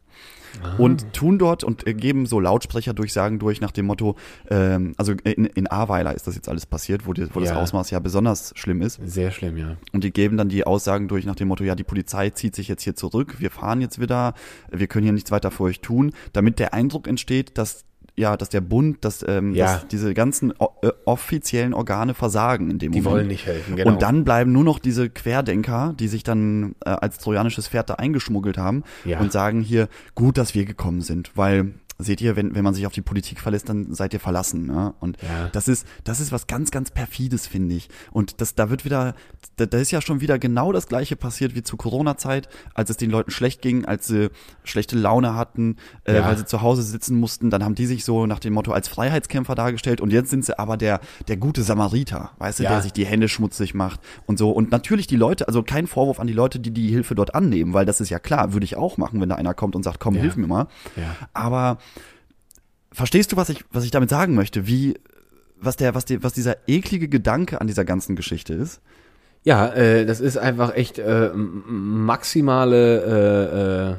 Und tun dort und äh, geben so Lautsprecherdurchsagen durch nach dem Motto, ähm, also in, in Ahrweiler ist das jetzt alles passiert, wo, die, wo das Ja. Ausmaß ja besonders schlimm ist. Sehr schlimm, ja. Und die geben dann die Aussagen durch nach dem Motto, ja, die Polizei zieht sich jetzt hier zurück, wir fahren jetzt wieder, wir können hier nichts weiter für euch tun, damit der Eindruck entsteht, dass ja, dass der Bund, dass, ähm, Ja. dass diese ganzen äh, offiziellen Organe versagen in dem Die Moment. wollen nicht helfen, genau. Und dann bleiben nur noch diese Querdenker, die sich dann äh, als trojanisches Pferd da eingeschmuggelt haben Ja. und sagen hier, gut, dass wir gekommen sind, weil seht ihr, wenn, wenn man sich auf die Politik verlässt, dann seid ihr verlassen. Ne? Und Ja. das ist, das ist was ganz, ganz perfides, finde ich. Und das, da wird wieder, da, da ist ja schon wieder genau das gleiche passiert wie zur Corona-Zeit, als es den Leuten schlecht ging, als sie schlechte Laune hatten, äh, Ja. weil sie zu Hause sitzen mussten, dann haben die sich so nach dem Motto als Freiheitskämpfer dargestellt und jetzt sind sie aber der, der gute Samariter, weißt du, Ja. der sich die Hände schmutzig macht und so. Und natürlich die Leute, also kein Vorwurf an die Leute, die die Hilfe dort annehmen, weil das ist ja klar, würde ich auch machen, wenn da einer kommt und sagt, komm, hilf mir mal. Ja. Aber verstehst du, was ich, was ich damit sagen möchte? Wie, was der, was die, was dieser eklige Gedanke an dieser ganzen Geschichte ist? Ja, äh, das ist einfach echt äh, maximale äh, äh,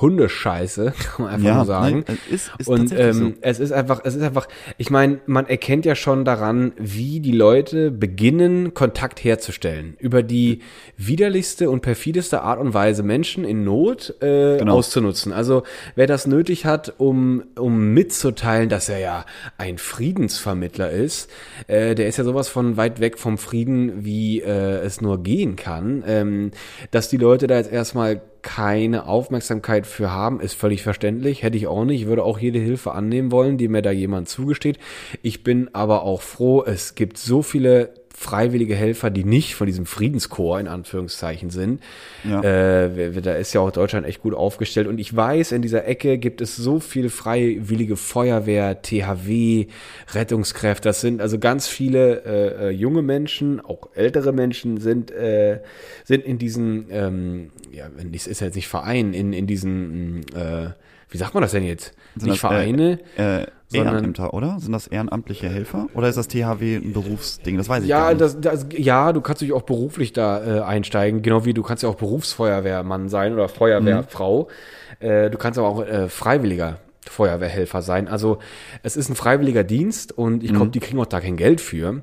Hundescheiße, [LAUGHS] kann man einfach Ja, nur sagen. nein, ist- ist und ähm, es ist einfach, es ist einfach, ich meine, man erkennt ja schon daran, wie die Leute beginnen, Kontakt herzustellen. Über die widerlichste und perfideste Art und Weise Menschen in Not äh, Genau. auszunutzen. Also wer das nötig hat, um, um mitzuteilen, dass er ja ein Friedensvermittler ist, äh, der ist ja sowas von weit weg vom Frieden, wie äh, es nur gehen kann. Ähm, dass die Leute da jetzt erstmal keine Aufmerksamkeit für haben, ist völlig verständlich. Hätte ich auch nicht. Ich würde auch jede Hilfe annehmen wollen, die mir da jemand zugesteht. Ich bin aber auch froh, es gibt so viele freiwillige Helfer, die nicht von diesem Friedenskorps in Anführungszeichen sind. Ja. Äh, da ist ja auch Deutschland echt gut aufgestellt. Und ich weiß, in dieser Ecke gibt es so viel freiwillige Feuerwehr, THW, Rettungskräfte. Das sind also ganz viele äh, äh, junge Menschen, auch ältere Menschen sind, äh, sind in diesen, ähm, ja, es ist ja jetzt nicht Verein, in, in diesen, äh, wie sagt man das denn jetzt? Sind nicht das, Vereine. Sondern- Ehrenämter, oder? Sind das ehrenamtliche Helfer? Oder ist das THW ein Berufsding? Das weiß ich Ja, gar nicht. das, das, ja, du kannst dich auch beruflich da äh, einsteigen, genau wie du kannst ja auch Berufsfeuerwehrmann sein oder Feuerwehrfrau. Äh, du kannst aber auch äh, freiwilliger Feuerwehrhelfer sein. Also es ist ein freiwilliger Dienst und ich glaube, die kriegen auch da kein Geld für.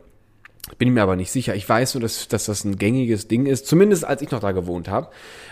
Bin mir aber nicht sicher. Ich weiß nur, dass, dass das ein gängiges Ding ist. Zumindest als ich noch da gewohnt habe,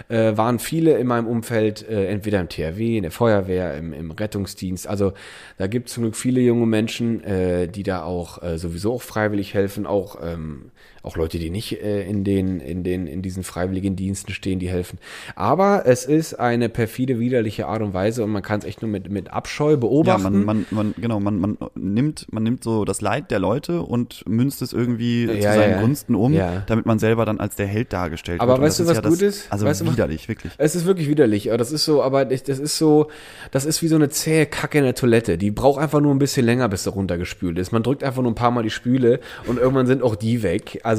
äh, waren viele in meinem Umfeld äh, entweder im THW, in der Feuerwehr, im, im Rettungsdienst. Also da gibt es zum Glück viele junge Menschen, äh, die da auch äh, sowieso auch freiwillig helfen. Auch ähm, auch Leute, die nicht äh, in den in den in diesen freiwilligen Diensten stehen, die helfen. Aber es ist eine perfide, widerliche Art und Weise und man kann es echt nur mit mit Abscheu ja, beobachten. man, man, man, genau, man, man nimmt, man nimmt so das Leid der Leute und münzt es irgendwie zu Ja, seinen ja. Gunsten um, Ja. damit man selber dann als der Held dargestellt Aber wird. Und weißt du, was ja gut ist? Also Weißt widerlich, wirklich. Es ist wirklich widerlich, aber das ist so, aber das ist so, das ist wie so eine zähe Kacke in der Toilette. Die braucht einfach nur ein bisschen länger, bis sie runtergespült ist. Man drückt einfach nur ein paar Mal die Spüle und irgendwann sind auch die weg. Also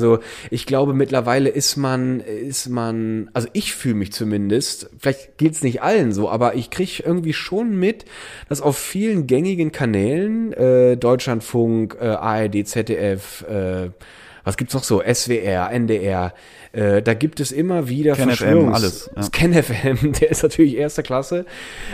ich glaube, mittlerweile ist man, ist man, also ich fühle mich zumindest, vielleicht geht's nicht allen so, aber ich kriege irgendwie schon mit, dass auf vielen gängigen Kanälen, äh, Deutschlandfunk, äh, ARD, ZDF, äh, was gibt's noch so? SWR, NDR. Äh, da gibt es immer wieder KenFM, Verschwörungs... alles, ja. [LAUGHS] Das KenFM, der ist natürlich erster Klasse.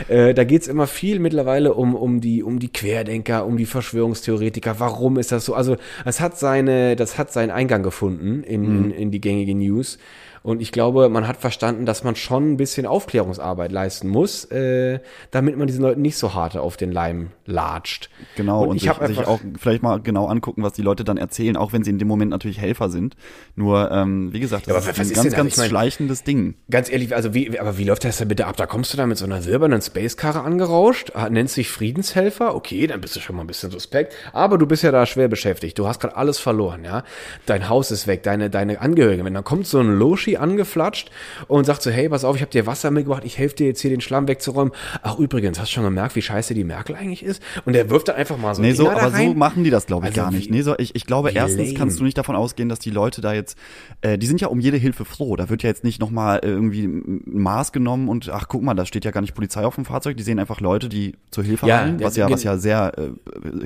Äh, da geht's immer viel mittlerweile um, um, die, um die Querdenker, um die Verschwörungstheoretiker. Warum ist das so? Also es hat seine, das hat seinen Eingang gefunden in, Mhm. in die gängige News. Und ich glaube, man hat verstanden, dass man schon ein bisschen Aufklärungsarbeit leisten muss, äh, damit man diesen Leuten nicht so hart auf den Leim latscht. Genau, und, ich sich, sich auch vielleicht mal genau angucken, was die Leute dann erzählen, auch wenn sie in dem Moment natürlich Helfer sind. Nur, ähm, wie gesagt, das Ja, ist ein ist ganz, denn ganz Ich mein- schleichendes Ding. Ganz ehrlich, also wie, aber wie läuft das denn bitte ab? Da kommst du da mit so einer silbernen Spacekarre angerauscht, ah, nennst dich Friedenshelfer, okay, dann bist du schon mal ein bisschen suspekt, aber du bist ja da schwer beschäftigt. Du hast gerade alles verloren, ja. Dein Haus ist weg, deine, deine Angehörigen. Wenn dann kommt so ein Loshi angeflatscht und sagt so, hey, pass auf, ich habe dir Wasser mitgebracht, ich helfe dir jetzt hier den Schlamm wegzuräumen. Ach, übrigens, hast du schon gemerkt, wie scheiße die Merkel eigentlich ist? Und der wirft dann einfach mal so Nee, so, aber so machen die das, glaube ich, Also gar nicht. Nee, so, ich, ich glaube, erstens lame. kannst du nicht davon ausgehen, dass die Leute da jetzt, äh, die sind ja um jede Hilfe froh. Da wird ja jetzt nicht nochmal irgendwie ein Maß genommen und ach, guck mal, da steht ja gar nicht Polizei auf dem Fahrzeug. Die sehen einfach Leute, die zur Hilfe Ja, eilen, was ja, was ja sehr äh,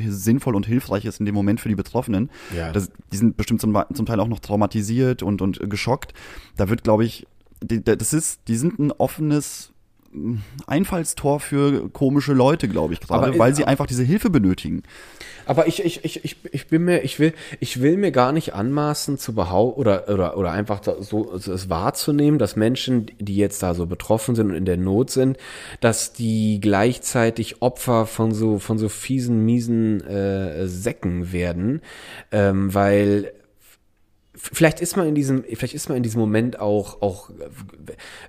sinnvoll und hilfreich ist in dem Moment für die Betroffenen. Ja. Das, die sind bestimmt zum, zum Teil auch noch traumatisiert und, und äh, geschockt. Da wird, glaube ich, die, das ist, die sind ein offenes mh, Einfallstor für komische Leute, glaube ich, gerade, Aber- weil sie einfach diese Hilfe benötigen. Aber ich, ich, ich, ich, ich bin mir, ich will, ich will mir gar nicht anmaßen zu behaupten oder, oder, oder einfach so es wahrzunehmen, dass Menschen, die jetzt da so betroffen sind und in der Not sind, dass die gleichzeitig Opfer von so, von so fiesen, miesen äh, Säcken werden, ähm, weil vielleicht ist man in diesem, vielleicht ist man in diesem Moment auch, auch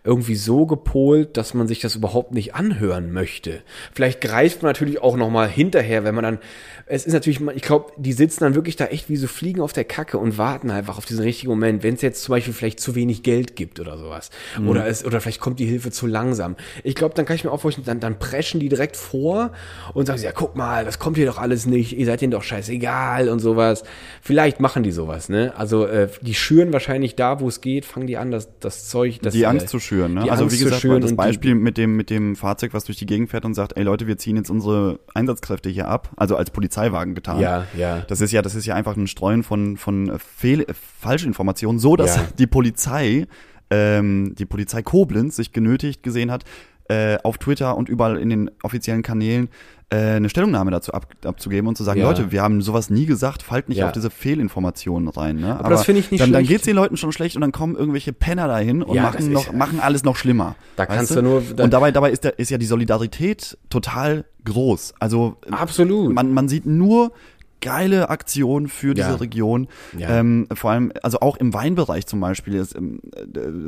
irgendwie so gepolt, dass man sich das überhaupt nicht anhören möchte. Vielleicht greift man natürlich auch nochmal hinterher, wenn man dann, es ist natürlich, ich glaube, die sitzen dann wirklich da echt wie so Fliegen auf der Kacke und warten einfach auf diesen richtigen Moment, wenn es jetzt zum Beispiel vielleicht zu wenig Geld gibt oder sowas. Oder es, oder vielleicht kommt die Hilfe zu langsam. Ich glaube, dann kann ich mir auch vorstellen, dann, dann preschen die direkt vor und sagen, ja, guck mal, das kommt hier doch alles nicht, ihr seid denen doch scheißegal und sowas. Vielleicht machen die sowas, ne? Also, äh, die schüren wahrscheinlich da, wo es geht, fangen die an, das, das Zeug, das, die äh, Angst zu schüren. Ne? Also Angst wie gesagt, das und die- Beispiel mit dem mit dem Fahrzeug, was durch die Gegend fährt und sagt, ey Leute, wir ziehen jetzt unsere Einsatzkräfte hier ab, also als Polizeiwagen getan. Ja, ja. Das ist ja, das ist ja einfach ein Streuen von von Fehl, äh, Falschinformationen, so dass Ja. die Polizei ähm, die Polizei Koblenz sich genötigt gesehen hat, äh, auf Twitter und überall in den offiziellen Kanälen äh, eine Stellungnahme dazu ab, abzugeben und zu sagen, Ja. Leute, wir haben sowas nie gesagt, fallt nicht Ja. auf diese Fehlinformationen rein. Ne? Aber, das finde ich nicht dann, dann schlecht. geht's den Leuten schon schlecht und dann kommen irgendwelche Penner dahin und Ja, machen, noch, machen alles noch schlimmer. Da kannst du nur- da- und dabei, dabei ist, der, ist ja die Solidarität total groß. Also Absolut. man, man sieht nur geile Aktionen für diese Ja. Region. Ja. Ähm, vor allem, also auch im Weinbereich zum Beispiel. Ist, ähm, äh,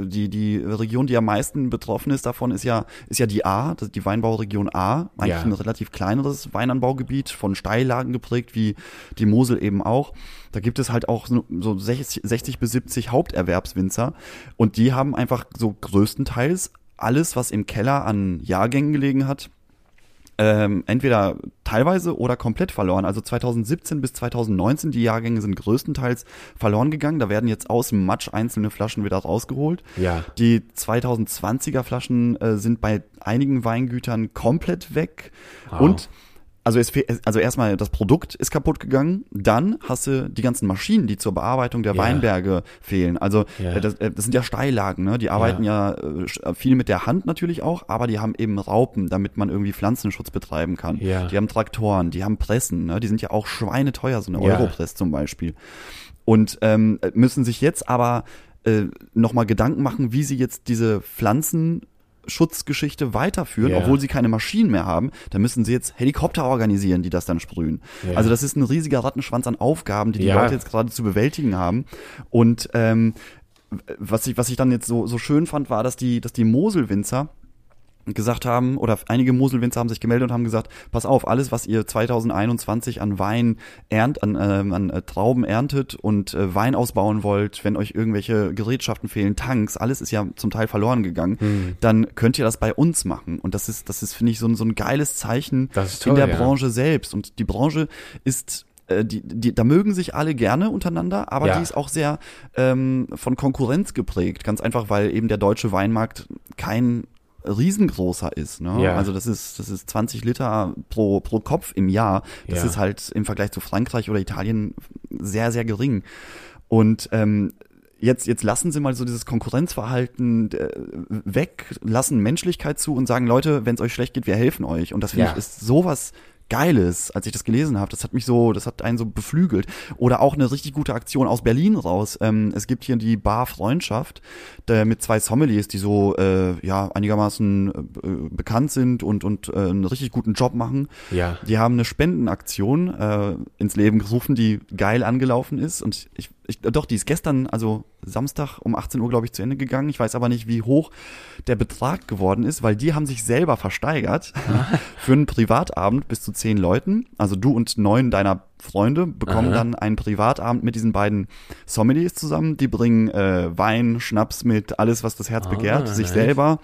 die, die Region, die am meisten betroffen ist davon, ist ja, ist ja die A, die Weinbauregion A. Eigentlich Ja. ein relativ kleineres Weinanbaugebiet, von Steillagen geprägt, wie die Mosel eben auch. Da gibt es halt auch so so 60, 60 bis 70 Haupterwerbswinzer. Und die haben einfach so größtenteils alles, was im Keller an Jahrgängen gelegen hat, ähm, entweder teilweise oder komplett verloren. Also 2017 bis 2019, die Jahrgänge sind größtenteils verloren gegangen. Da werden jetzt aus dem Matsch einzelne Flaschen wieder rausgeholt. Ja. Die 2020er Flaschen äh, sind bei einigen Weingütern komplett weg. Wow. Und also, es, also erstmal das Produkt ist kaputt gegangen, dann hast du die ganzen Maschinen, die zur Bearbeitung der Ja. Weinberge fehlen. Also Ja. äh, das, äh, das sind ja Steillagen, ne? Die arbeiten ja, äh, sch- viel mit der Hand natürlich auch, aber die haben eben Raupen, damit man irgendwie Pflanzenschutz betreiben kann. Ja. Die haben Traktoren, die haben Pressen, ne? Die sind ja auch schweineteuer, so eine Ja. Europress zum Beispiel. Und ähm, müssen sich jetzt aber äh, nochmal Gedanken machen, wie sie jetzt diese Pflanzenschutzgeschichte weiterführen, Ja. obwohl sie keine Maschinen mehr haben. Da müssen sie jetzt Helikopter organisieren, die das dann sprühen. Ja. Also das ist ein riesiger Rattenschwanz an Aufgaben, die die Ja. Leute jetzt gerade zu bewältigen haben. Und ähm, was ich, was ich dann jetzt so, so schön fand, war, dass die, dass die Moselwinzer gesagt haben, oder einige Moselwinzer haben sich gemeldet und haben gesagt, pass auf, alles, was ihr 2021 an Wein ernt, an, ähm, an äh, Trauben erntet und äh, Wein ausbauen wollt, wenn euch irgendwelche Gerätschaften fehlen, Tanks, alles ist ja zum Teil verloren gegangen, Hm. dann könnt ihr das bei uns machen. Und das ist, das ist, finde ich, so ein, so ein geiles Zeichen ist in toll, der ja. Branche selbst. Und die Branche ist äh, die, die, da mögen sich alle gerne untereinander, aber Ja. die ist auch sehr ähm, von Konkurrenz geprägt. Ganz einfach, weil eben der deutsche Weinmarkt kein riesengroßer ist. Ne? Ja. Also das ist, das ist 20 Liter pro, pro Kopf im Jahr. Das Ja. ist halt im Vergleich zu Frankreich oder Italien sehr, sehr gering. Und ähm, jetzt, jetzt lassen sie mal so dieses Konkurrenzverhalten äh, weg, lassen Menschlichkeit zu und sagen, Leute, wenn es euch schlecht geht, wir helfen euch. Und das finde Ja. ich ist sowas Geiles, als ich das gelesen habe. Das hat mich so, das hat einen so beflügelt. Oder auch eine richtig gute Aktion aus Berlin raus. Ähm, es gibt hier die Bar Freundschaft der, mit zwei Sommeliers, die so äh, ja einigermaßen äh, bekannt sind und und äh, einen richtig guten Job machen. Ja. Die haben eine Spendenaktion äh, ins Leben gerufen, die geil angelaufen ist. Und ich, ich, doch, die ist gestern, also Samstag um 18 Uhr, glaube ich, zu Ende gegangen. Ich weiß aber nicht, wie hoch der Betrag geworden ist, weil die haben sich selber versteigert [LAUGHS] für einen Privatabend bis zu zehn Leuten. Also du und neun deiner Freunde bekommen Aha. dann einen Privatabend mit diesen beiden Sommeliers zusammen. Die bringen äh, Wein, Schnaps mit, alles, was das Herz Ah, begehrt, sich nice. selber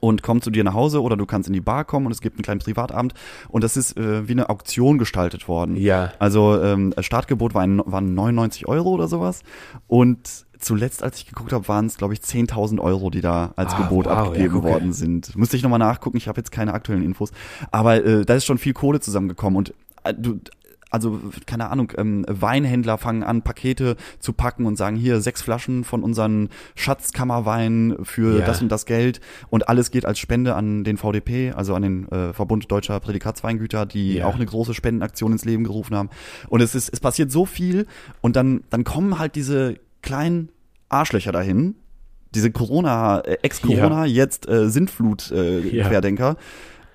und kommt zu dir nach Hause oder du kannst in die Bar kommen und es gibt einen kleinen Privatabend und das ist äh, wie eine Auktion gestaltet worden. Ja. Also ähm, Startgebot waren, waren 99 Euro oder sowas und zuletzt, als ich geguckt habe, waren es, glaube ich, 10.000 Euro, die da als Ah, Gebot wow, abgegeben ja, worden sind. Müsste ich nochmal nachgucken, ich habe jetzt keine aktuellen Infos. Aber äh, da ist schon viel Kohle zusammengekommen und äh, du also keine Ahnung, ähm, Weinhändler fangen an, Pakete zu packen und sagen, hier sechs Flaschen von unseren Schatzkammerwein für Ja. das und das Geld und alles geht als Spende an den VDP, also an den äh, Verbund Deutscher Prädikatsweingüter, die Ja. auch eine große Spendenaktion ins Leben gerufen haben. Und es ist, es passiert so viel und dann, dann kommen halt diese kleinen Arschlöcher dahin, diese Corona, äh, Ex-Corona, jetzt äh, Sintflut äh, Ja.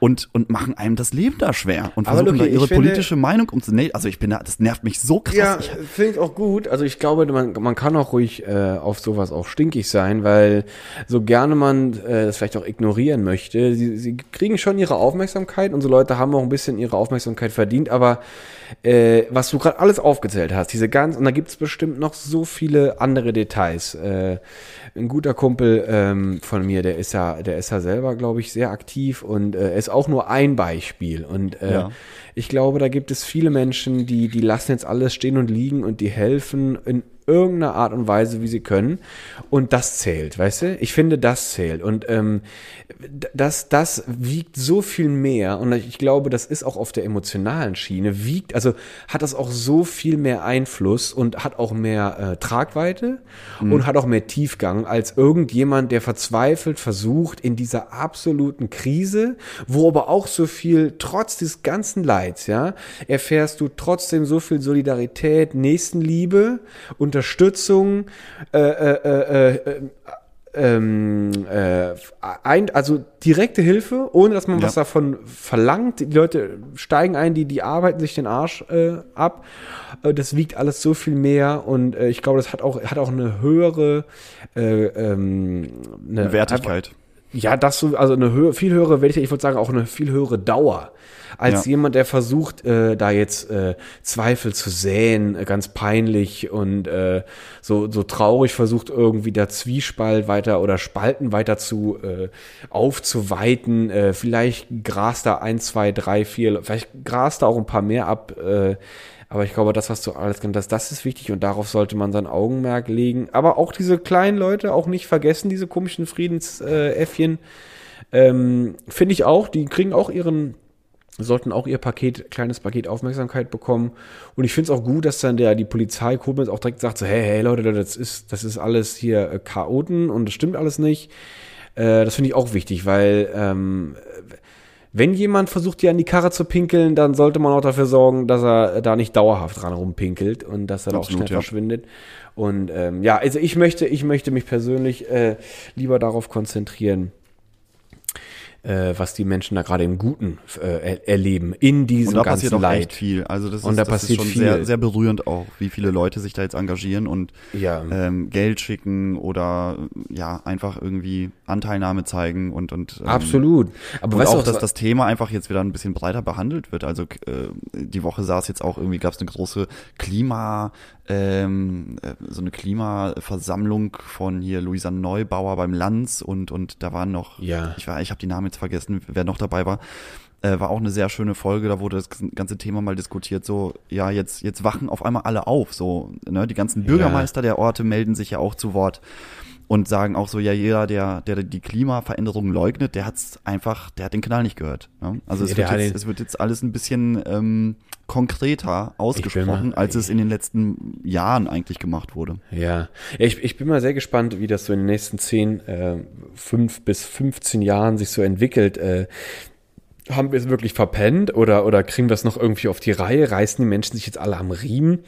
Und, und machen einem das Leben da schwer und versuchen Luki, da ihre ich finde- politische Meinung umzunehmen. Also ich bin da, das nervt mich so krass. Ja, Ich, finde ich auch gut. Also ich glaube, man, man kann auch ruhig äh, auf sowas auch stinkig sein, weil so gerne man äh, das vielleicht auch ignorieren möchte, sie, sie kriegen schon ihre Aufmerksamkeit. Unsere Leute haben auch ein bisschen ihre Aufmerksamkeit verdient, aber äh, was du gerade alles aufgezählt hast, diese ganz, und da gibt es bestimmt noch so viele andere Details. Äh, ein guter Kumpel ähm, von mir, der ist ja, der ist ja selber, glaube ich, sehr aktiv und äh, ist auch nur ein Beispiel. Und äh, Ja. ich glaube, da gibt es viele Menschen, die, die lassen jetzt alles stehen und liegen und die helfen in irgendeiner Art und Weise, wie sie können. Und das zählt, weißt du? Ich finde, das zählt. Und ähm, das, das wiegt so viel mehr. Und ich glaube, das ist auch auf der emotionalen Schiene, wiegt, also hat das auch so viel mehr Einfluss und hat auch mehr äh, Tragweite mhm. und hat auch mehr Tiefgang als irgendjemand, der verzweifelt versucht, in dieser absoluten Krise, wo aber auch so viel, trotz des ganzen Leids, ja, erfährst du trotzdem so viel Solidarität, Nächstenliebe, Unterstützung, äh, äh, äh, äh ähm, äh, ein, also direkte Hilfe, ohne dass man ja. was davon verlangt. Die Leute steigen ein, die, die arbeiten sich den Arsch äh, ab. Äh, das wiegt alles so viel mehr und äh, ich glaube, das hat auch, hat auch eine höhere äh, ähm, eine Wertigkeit. Einfach, ja, das so, also eine höhere, viel höhere Wertigkeit, ich würde sagen auch eine viel höhere Dauer als ja. jemand, der versucht, äh, da jetzt äh, Zweifel zu säen, äh, ganz peinlich und äh, so, so traurig versucht, irgendwie der Zwiespalt weiter oder Spalten weiter zu äh, aufzuweiten. Äh, vielleicht grast da ein, zwei, drei, vier, vielleicht grast da auch ein paar mehr ab. Äh, aber ich glaube, das, was du alles genannt hast, das ist wichtig und darauf sollte man sein Augenmerk legen. Aber auch diese kleinen Leute auch nicht vergessen, diese komischen Friedensäffchen. Ähm, Finde ich auch, die kriegen auch ihren sollten auch ihr Paket, kleines Paket Aufmerksamkeit bekommen. Und ich finde es auch gut, dass dann der, die Polizei Koblenz auch direkt sagt, so, hey, hey Leute, das ist, das ist alles hier äh, Chaoten und das stimmt alles nicht. Äh, das finde ich auch wichtig, weil ähm, wenn jemand versucht, dir an die Karre zu pinkeln, dann sollte man auch dafür sorgen, dass er da nicht dauerhaft dran rumpinkelt und dass er Absolut, auch schnell ja. verschwindet. Und ähm, ja, also ich möchte, ich möchte mich persönlich äh, lieber darauf konzentrieren, äh, was die Menschen da gerade im Guten äh, erleben in diesem und da ganzen passiert auch Leid. Echt viel. Also das ist, und da das ist schon viel. sehr, sehr berührend auch, wie viele Leute sich da jetzt engagieren und ja. ähm, Geld schicken oder ja einfach irgendwie Anteilnahme zeigen und und ähm, absolut. Aber und auch, du, dass das Thema einfach jetzt wieder ein bisschen breiter behandelt wird. Also äh, die Woche saß jetzt auch irgendwie gab es eine große Klima ähm, äh, so eine Klimaversammlung von hier Luisa Neubauer beim Lanz und und da waren noch ja. ich war ich habe die Namen jetzt vergessen wer noch dabei war äh, war auch eine sehr schöne Folge da wurde das ganze Thema mal diskutiert so ja jetzt jetzt wachen auf einmal alle auf so ne die ganzen Bürgermeister ja. der Orte melden sich ja auch zu Wort und sagen auch so, ja, jeder, der, der die Klimaveränderung leugnet, der hat's einfach, der hat den Kanal nicht gehört. Ne? Also es, wird jetzt, es wird jetzt alles ein bisschen ähm, konkreter ausgesprochen, mal, als es in den letzten Jahren eigentlich gemacht wurde. Ja, ich, ich bin mal sehr gespannt, wie das so in den nächsten zehn, äh, fünf bis 15 Jahren sich so entwickelt. Äh, haben wir es wirklich verpennt oder, oder kriegen wir es noch irgendwie auf die Reihe? Reißen die Menschen sich jetzt alle am Riemen?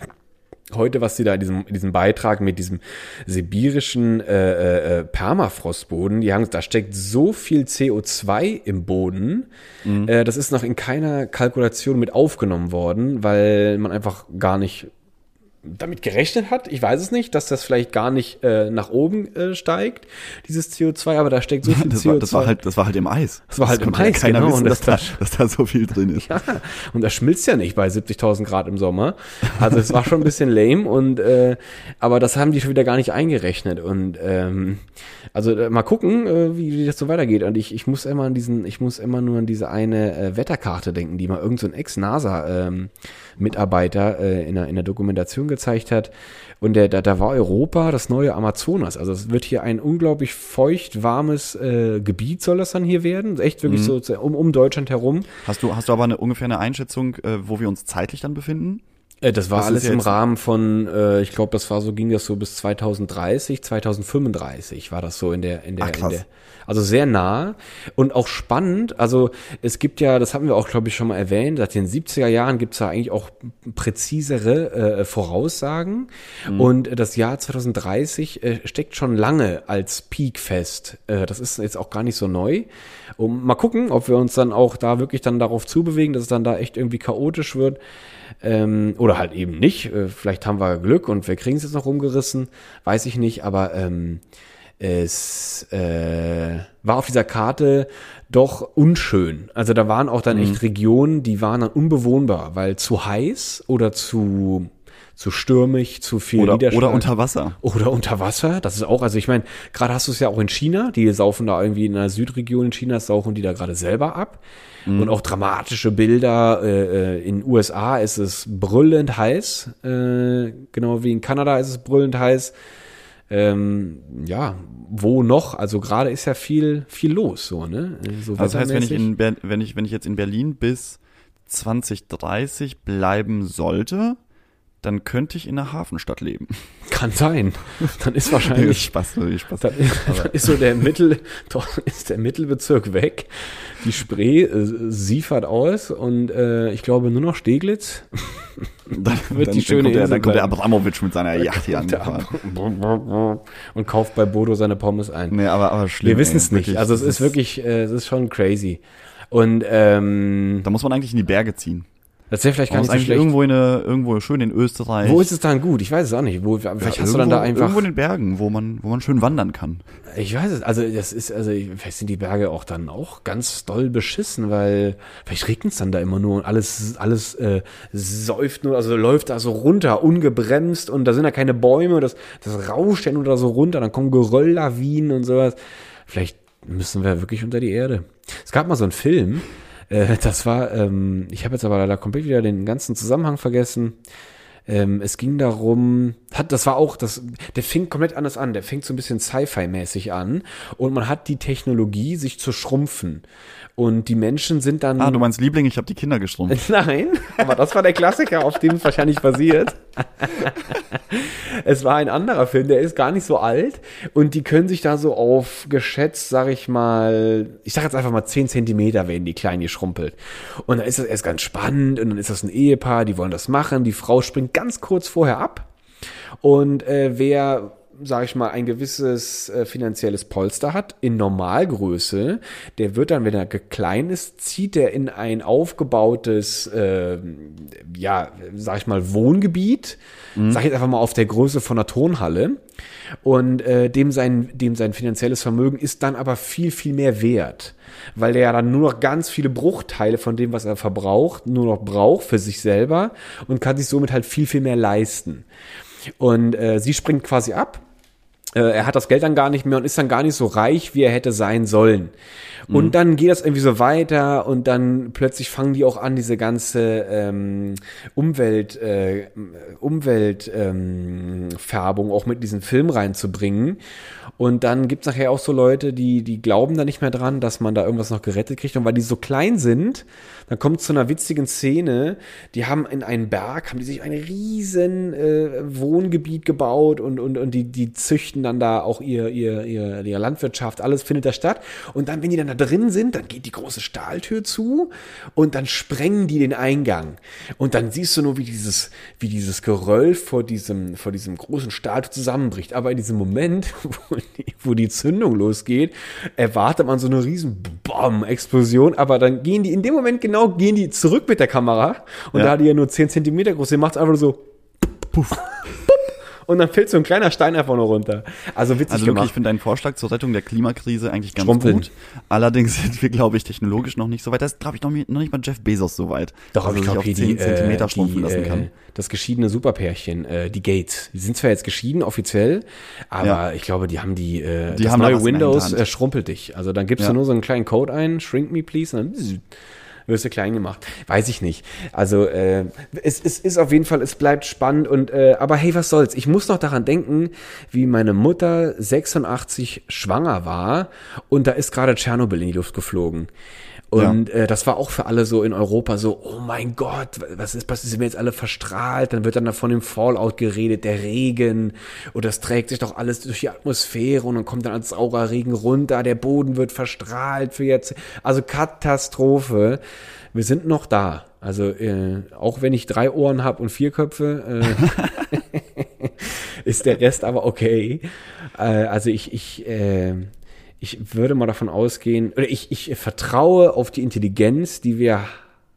Heute, was sie da in diesem, in diesem Beitrag mit diesem sibirischen äh, äh, Permafrostboden, die haben, da steckt so viel CO2 im Boden, mhm. äh, das ist noch in keiner Kalkulation mit aufgenommen worden, weil man einfach gar nicht damit gerechnet hat. Ich weiß es nicht, dass das vielleicht gar nicht äh, nach oben äh, steigt, dieses CO2, aber da steckt so [LAUGHS] viel das CO2. War, das war halt, das war halt im Eis. Das war halt das im Eis, keiner genau. Wissen, dass, da, dass da so viel drin ist. [LAUGHS] Ja, und das schmilzt ja nicht bei 70.000 Grad im Sommer. Also es war schon ein bisschen lame und äh, aber das haben die schon wieder gar nicht eingerechnet und ähm, also äh, mal gucken, äh, wie, wie das so weitergeht. Und ich, ich muss immer an diesen, ich muss immer nur an diese eine äh, Wetterkarte denken, die mal irgend so ein Ex-NASA ähm, äh, in, der, in der Dokumentation gezeigt hat. Und der, da, da war Europa das neue Amazonas. Also es wird hier ein unglaublich feucht, warmes äh, Gebiet soll das dann hier werden. Echt wirklich mhm. so um, um Deutschland herum. Hast du, hast du aber eine ungefähr eine Einschätzung, äh, wo wir uns zeitlich dann befinden? Äh, das war das alles im Rahmen von, äh, ich glaube, das war so, ging das so bis 2030, 2035 war das so in der, in der, Ach, in der also sehr nah und auch spannend. Also es gibt ja, das haben wir auch, glaube ich, schon mal erwähnt, seit den 70er Jahren gibt es da eigentlich auch präzisere äh, Voraussagen. Mhm. Und das Jahr 2030 äh, steckt schon lange als Peak fest. Äh, das ist jetzt auch gar nicht so neu. Um, mal gucken, ob wir uns dann auch da wirklich dann darauf zubewegen, dass es dann da echt irgendwie chaotisch wird. Ähm, oder halt eben nicht. Äh, vielleicht haben wir Glück und wir kriegen es jetzt noch rumgerissen. Weiß ich nicht, aber ähm, es äh, war auf dieser Karte doch unschön. Also da waren auch dann mhm. echt Regionen, die waren dann unbewohnbar, weil zu heiß oder zu zu stürmig, zu viel Oder, Niederschlag. oder unter Wasser. Oder unter Wasser, das ist auch, also ich meine, gerade hast du es ja auch in China, die saufen da irgendwie in der Südregion Chinas, saufen die da gerade selber ab. Und auch dramatische Bilder. Äh, äh, in USA ist es brüllend heiß, äh, genau wie in Kanada ist es brüllend heiß. Ähm, ja, wo noch? Also gerade ist ja viel, viel los, so, ne? So Also das heißt, wenn ich, in Ber wenn, ich, wenn ich jetzt in Berlin bis 2030 bleiben sollte, dann könnte ich in einer Hafenstadt leben. [LAUGHS] Kann sein. Dann ist wahrscheinlich Spaß, nee, Spaß. Dann ist, [LAUGHS] dann ist so der Mittel, [LAUGHS] doch ist der Mittelbezirk weg. Die Spree äh, siefert aus und äh, ich glaube nur noch Steglitz. Dann, wird dann, die schöne dann kommt, der, dann kommt der. Abramowitsch mit seiner Yacht hier Der angefahren. und kauft bei Bodo seine Pommes ein. Nee, aber, aber schlimm. Wir wissen es nicht. Also es ist wirklich, äh, es ist schon crazy. Und ähm, Da muss man eigentlich in die Berge ziehen. Das wäre vielleicht gar nicht so schlecht. irgendwo, in irgendwo schön in Österreich. Wo ist es dann gut? Ich weiß es auch nicht. Wo, vielleicht Ja, hast du dann da irgendwo- einfach. Irgendwo in den Bergen, wo man, wo man schön wandern kann. Ich weiß es, also das ist, also vielleicht sind die Berge auch dann auch ganz doll beschissen, weil vielleicht regnet es dann da immer nur und alles, alles äh, säuft nur, also läuft da so runter, ungebremst und da sind ja keine Bäume, das, das rauscht ja nur da so runter, dann kommen Gerölllawinen und sowas. Vielleicht müssen wir wirklich unter die Erde. Es gab mal so einen Film, äh, das war, ähm, ich habe jetzt aber leider komplett wieder den ganzen Zusammenhang vergessen. Ähm, es ging darum, hat, das war auch, das, der fing komplett anders an. Der fängt so ein bisschen Sci-Fi-mäßig an und man hat die Technologie, sich zu schrumpfen. Und die Menschen sind dann. Ah, du meinst Liebling, ich habe die Kinder gestrumpft. [LAUGHS] Nein, aber das war der Klassiker, auf dem es wahrscheinlich basiert. es war ein anderer Film, der ist gar nicht so alt und die können sich da so auf geschätzt, sag ich mal, ich sag jetzt einfach mal 10 Zentimeter werden die klein geschrumpelt. Und dann ist das erst ganz spannend und dann ist das ein Ehepaar, die wollen das machen, die Frau springt ganz kurz vorher ab und äh, wer sage ich mal, ein gewisses äh, finanzielles Polster hat, in Normalgröße, der wird dann, wenn er klein ist, zieht er in ein aufgebautes, äh, ja, sag ich mal, Wohngebiet, sag ich jetzt einfach mal auf der Größe von einer Turnhalle. Und äh, dem, sein, dem sein finanzielles Vermögen ist dann aber viel, viel mehr wert. Weil der ja dann nur noch ganz viele Bruchteile von dem, was er verbraucht, nur noch braucht für sich selber und kann sich somit halt viel, viel mehr leisten. Und äh, sie springt quasi ab. Äh, er hat das Geld dann gar nicht mehr und ist dann gar nicht so reich, wie er hätte sein sollen. Und dann geht das irgendwie so weiter und dann plötzlich fangen die auch an, diese ganze ähm, Umwelt, äh, Umwelt ähm, auch mit diesen Film reinzubringen. Und dann gibt's nachher auch so Leute, die, die glauben da nicht mehr dran, dass man da irgendwas noch gerettet kriegt. Und weil die so klein sind, dann kommt zu einer witzigen Szene, die haben in einen Berg, haben die sich ein riesen äh, Wohngebiet gebaut und, und, und die, die züchten dann da auch ihr, ihr, ihr, ihre Landwirtschaft, alles findet da statt. Und dann, wenn die dann da drin sind, dann geht die große Stahltür zu und dann sprengen die den Eingang. Und dann siehst du nur, wie dieses, wie dieses Geröll vor diesem, vor diesem großen Stahltür zusammenbricht. Aber in diesem Moment, [LAUGHS] wo die, wo die Zündung losgeht, erwartet man so eine riesen Bam-Explosion, aber dann gehen die in dem Moment genau, gehen die zurück mit der Kamera und Ja. da die ja nur 10 Zentimeter groß, die macht einfach nur so puff, puff, und dann fällt so ein kleiner Stein einfach nur runter. Also witzig Also wirklich, ich gemacht. finde deinen Vorschlag zur Rettung der Klimakrise eigentlich ganz Schrumpeln. gut. Allerdings [LAUGHS] sind wir, glaube ich, technologisch noch nicht so weit. Da ist, glaube ich, noch, noch nicht mal Jeff Bezos so weit. Doch, er ich sich glaube, auf hier 10 die, Zentimeter äh, schrumpfen die, lassen äh, kann. das geschiedene Superpärchen, äh, die Gates. Die sind zwar jetzt geschieden, offiziell, aber Ja. ich glaube, die haben die, äh, Die das haben neue Windows äh, schrumpelt dich. Also dann gibst Ja. du nur so einen kleinen Code ein, shrink me please, und dann wirst du klein gemacht. Weiß ich nicht. Also äh, es, es ist auf jeden Fall, es bleibt spannend und äh, aber hey, was soll's? Ich muss noch daran denken, wie meine Mutter 86 schwanger war und da ist gerade Tschernobyl in die Luft geflogen. Und äh, das war auch für alle so in Europa so, oh mein Gott, was ist passiert? Sind wir jetzt alle verstrahlt? Dann wird dann davon dem Fallout geredet, der Regen. Und das trägt sich doch alles durch die Atmosphäre und dann kommt dann als saurer Regen runter, der Boden wird verstrahlt für jetzt. Also Katastrophe. Wir sind noch da. Also äh, auch wenn ich drei Ohren habe und vier Köpfe, äh, [LAUGHS] [LAUGHS] ist der Rest aber okay. Äh, also ich, ich, äh, ich würde mal davon ausgehen, oder ich, ich vertraue auf die Intelligenz, die wir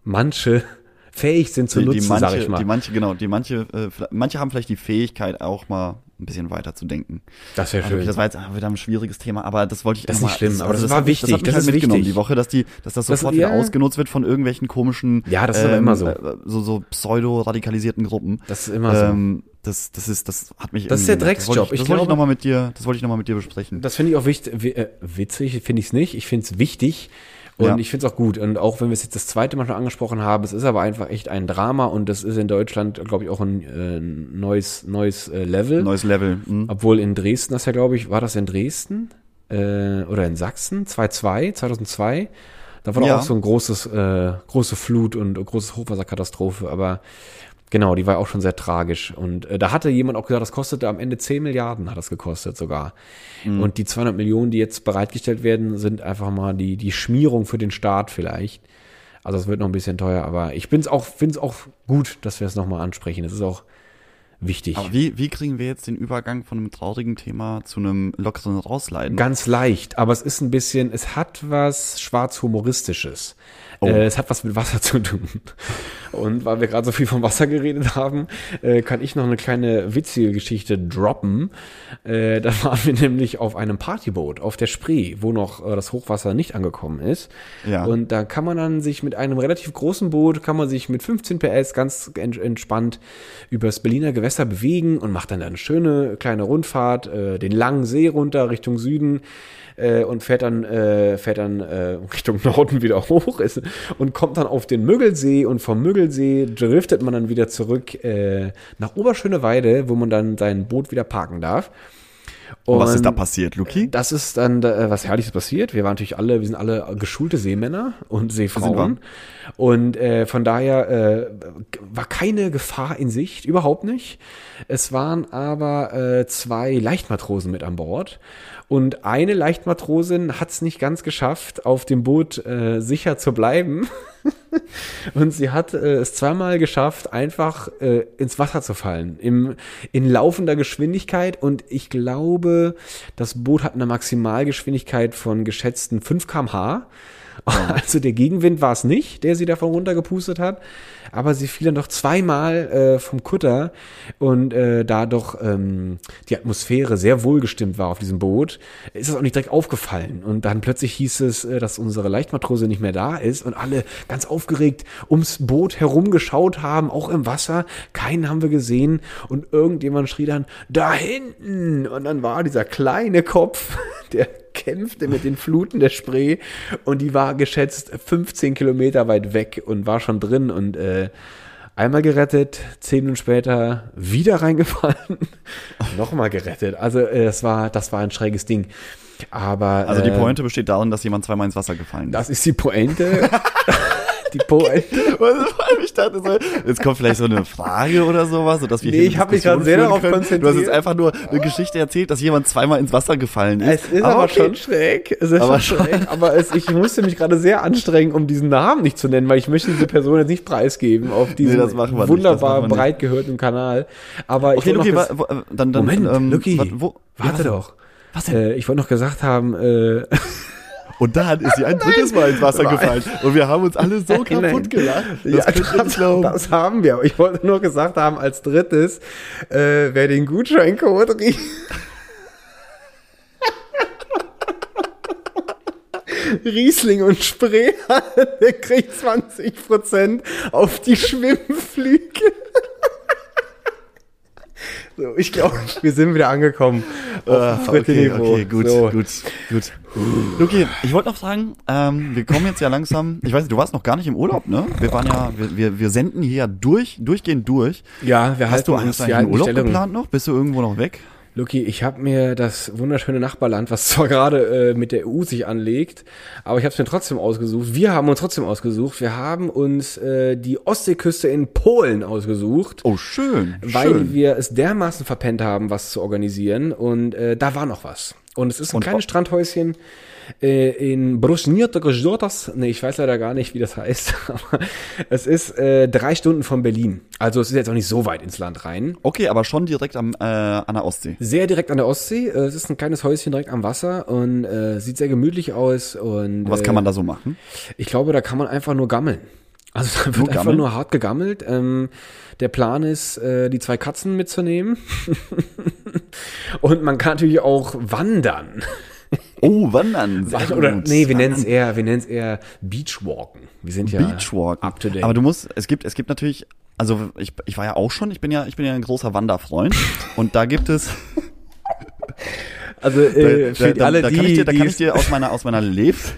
manche fähig sind zu Die, nutzen, die manche, sag ich mal. die manche, genau, die manche, äh, manche haben vielleicht die Fähigkeit auch mal ein bisschen weiter zu denken. Das wäre Also, schön. das war jetzt ah, wieder ein schwieriges Thema, aber das wollte ich Das ist nicht schlimm, aber das also war hat mich- wichtig, Das hat mich das halt ist mitgenommen wichtig. die Woche, dass die, dass das Das- sofort ja. wieder ausgenutzt wird von irgendwelchen komischen, Ja, das ist aber immer so. äh, so, so pseudo-radikalisierten Gruppen. Das ist immer so. Ähm, das, das ist, das hat mich. Das ist der. Das wollte Drecksjob. Ich, Ich das wollte ich glaube- noch mal mit dir, das wollte ich noch mal mit dir besprechen. Das finde ich auch wichtig, wi- äh, witzig, finde ich es nicht. Ich finde es wichtig und Ja. ich finde es auch gut. Und auch wenn wir es jetzt das zweite Mal schon angesprochen haben, es ist aber einfach echt ein Drama und das ist in Deutschland, glaube ich, auch ein äh, neues, neues äh, Level. Neues Level. Hm? Obwohl in Dresden, das ja, glaube ich, war das in Dresden äh, oder in Sachsen, 2002, 2002. Da war doch Ja. auch so ein großes, äh, große Flut und große Hochwasserkatastrophe, aber genau, die war auch schon sehr tragisch. Und äh, da hatte jemand auch gesagt, das kostete am Ende 10 Milliarden, hat das gekostet sogar. Und die 200 Millionen, die jetzt bereitgestellt werden, sind einfach mal die, die Schmierung für den Staat vielleicht. Also es wird noch ein bisschen teuer, aber ich bin's auch, finde es auch gut, dass wir es nochmal ansprechen. Es ist auch wichtig. Aber wie, wie kriegen wir jetzt den Übergang von einem traurigen Thema zu einem lockeren Rausleiten? Ganz leicht, aber es ist ein bisschen, es hat was schwarz-humoristisches. Oh. Äh, es hat was mit Wasser zu tun. Und weil wir gerade so viel vom Wasser geredet haben, äh, kann ich noch eine kleine witzige Geschichte droppen. Äh, da waren wir nämlich auf einem Partyboot auf der Spree, wo noch äh, das Hochwasser nicht angekommen ist. Ja. Und da kann man dann sich mit einem relativ großen Boot, kann man sich mit 15 PS ganz en- entspannt übers Berliner Gewässer bewegen und macht dann eine schöne kleine Rundfahrt, äh, den langen See runter Richtung Süden äh, und fährt dann, äh, fährt dann äh, [LAUGHS] Richtung Norden wieder hoch ist, und kommt dann auf den Müggelsee und vom Müggelsee driftet man dann wieder zurück äh, nach Oberschöneweide, wo man dann sein Boot wieder parken darf. Und was ist da passiert, Luki? das ist dann äh, was Herrliches passiert. Wir waren natürlich alle, wir sind alle geschulte Seemänner und Seefrauen. Und äh, von daher äh, war keine Gefahr in Sicht, überhaupt nicht. Es waren aber äh, zwei Leichtmatrosen mit an Bord. Und eine Leichtmatrosin hat es nicht ganz geschafft, auf dem Boot äh, sicher zu bleiben. [LAUGHS] Und sie hat äh, es zweimal geschafft, einfach äh, ins Wasser zu fallen. Im, in laufender Geschwindigkeit. Und ich glaube, das Boot hat eine Maximalgeschwindigkeit von geschätzten 5 kmh. [LAUGHS] Also der Gegenwind war es nicht, der sie davon runtergepustet hat. Aber sie fiel dann doch zweimal äh, vom Kutter. Und äh, da doch ähm, die Atmosphäre sehr wohlgestimmt war auf diesem Boot, ist es auch nicht direkt aufgefallen. Und dann plötzlich hieß es, äh, dass unsere Leichtmatrose nicht mehr da ist und alle ganz aufgeregt ums Boot herumgeschaut haben, auch im Wasser. Keinen haben wir gesehen. Und irgendjemand schrie dann, da hinten! Und dann war dieser kleine Kopf, [LAUGHS] der kämpfte mit den Fluten der Spree und die war geschätzt 15 Kilometer weit weg und war schon drin und äh, einmal gerettet, zehn Minuten später wieder reingefallen, [LAUGHS] nochmal gerettet. Also äh, das war das war ein schräges Ding. Aber Also die äh, Pointe besteht darin, dass jemand zweimal ins Wasser gefallen ist. das ist die Pointe. [LAUGHS] die Pointe. [LAUGHS] ich dachte so, jetzt kommt vielleicht so eine Frage oder sowas, sodass wir Nee, hier ich eine hab mich gerade sehr darauf konzentriert. Du hast jetzt einfach nur eine Geschichte erzählt, dass jemand zweimal ins Wasser gefallen ist. Es ist aber, okay. schon schräg. Es ist Aber schon schräg. Aber es, ich musste mich gerade sehr anstrengen, um diesen Namen nicht zu nennen, weil ich möchte diese Person jetzt nicht preisgeben auf nicht, das wunderbar breit gehörten Kanal. Aber ich Okay, wollte Luki, noch wa, dann, dann, Moment, ähm, wo, warte ja, doch. Was denn? Äh, ich wollte noch gesagt haben, äh, [LAUGHS] Und dann ist sie ein drittes Mal ins Wasser gefallen. Und wir haben uns alle so kaputt Nein. gelacht. Das ja, das, das haben wir. Ich wollte nur gesagt haben, als drittes, äh, wer den Gutscheincode rie- [LAUGHS] Riesling und Spree der kriegt 20% auf die Schwimmflüge. So, ich glaube, [LAUGHS] wir sind wieder angekommen. dritten okay, okay, gut, So. gut, gut. Luki, ich wollte noch sagen, ähm, wir kommen jetzt ja langsam, ich weiß nicht, du warst noch gar nicht im Urlaub, ne? Wir waren ja, wir, wir, wir senden hier ja durch, durchgehend durch. Ja, wir Hast du, eigentlich einen Urlaub geplant noch? Bist du irgendwo noch weg? Luki, ich habe mir das wunderschöne Nachbarland, was zwar gerade äh, mit der EU sich anlegt, aber ich habe es mir trotzdem ausgesucht. Wir haben uns trotzdem ausgesucht. Wir haben uns äh, die Ostseeküste in Polen ausgesucht. Oh, schön, Weil schön. wir es dermaßen verpennt haben, was zu organisieren. Und äh, da war noch was. Und es ist ein Und kleines Strandhäuschen äh, in Brusniertogojotas. Nee, ich weiß leider gar nicht, wie das heißt. [LAUGHS] Aber es ist äh, drei Stunden von Berlin. Also es ist jetzt auch nicht so weit ins Land rein. Okay, aber schon direkt am, äh, an der Ostsee. Sehr direkt an der Ostsee. Äh, Es ist ein kleines Häuschen direkt am Wasser und äh, sieht sehr gemütlich aus. Und Was äh, kann man da so machen? Ich glaube, da kann man einfach nur gammeln. Also da wird Nur einfach gammeln? nur hart gegammelt. Ähm, der Plan ist, äh, die zwei Katzen mitzunehmen. [LAUGHS] Und man kann natürlich auch wandern. Oh, wandern. Sehr Oder, gut. nee, wir nennen es eher, wir nennen es eher Beachwalken. Wir sind ja Beachwalk. up to date. Aber du musst, es gibt, es gibt natürlich, also ich, ich war ja auch schon, ich bin ja, ich bin ja ein großer Wanderfreund und da gibt es, [LAUGHS] also äh, da, für da, alle da die, kann ich dir, da kann ich dir aus [LAUGHS] meiner, aus meiner Lebens,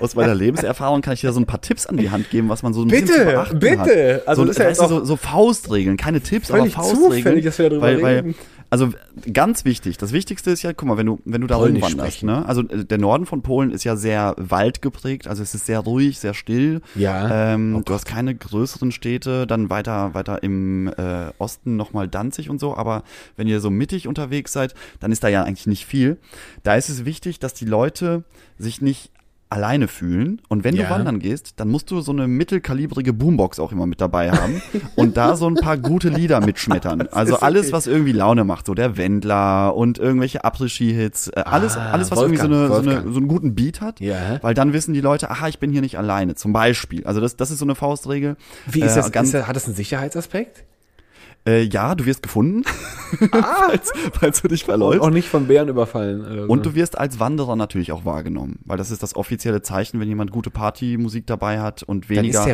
aus meiner Lebenserfahrung kann ich dir so ein paar Tipps an die Hand geben, was man so ein bisschen Bitte, zu beachten bitte. hat. Also so, das ist ja so, so Faustregeln, keine Tipps, aber Faustregeln. zufällig, dass wir darüber weil, weil, reden. Also ganz wichtig, das Wichtigste ist ja, guck mal, wenn du, wenn du da Polnisch rumwanderst, sprechen. ne? Also äh, der Norden von Polen ist ja sehr waldgeprägt, also es ist sehr ruhig, sehr still. Ja. Ähm, du hast keine größeren Städte, dann weiter, weiter im äh, Osten nochmal Danzig und so, aber wenn ihr so mittig unterwegs seid, dann ist da ja eigentlich nicht viel. Da ist es wichtig, dass die Leute sich nicht alleine fühlen und wenn Ja. du wandern gehst, dann musst du so eine mittelkalibrige Boombox auch immer mit dabei haben [LAUGHS] und da so ein paar gute Lieder mitschmettern. Also alles, okay. was irgendwie Laune macht, so der Wendler und irgendwelche Après-Ski-Hits, äh, alles, Ah, alles, was irgendwie so, Wolfgang, eine, so, eine, Wolfgang. so einen guten Beat hat, Ja. weil dann wissen die Leute, aha, ich bin hier nicht alleine, zum Beispiel. Also das, das ist so eine Faustregel. Wie ist Äh, das? Ganz, ist das hat das einen Sicherheitsaspekt? Äh, ja, du wirst gefunden, Ah. [LAUGHS] [LAUGHS] falls, falls du dich Und verläufst. auch nicht von Bären überfallen. oder so. Und du wirst als Wanderer natürlich auch wahrgenommen, weil das ist das offizielle Zeichen, wenn jemand gute Partymusik dabei hat und weniger,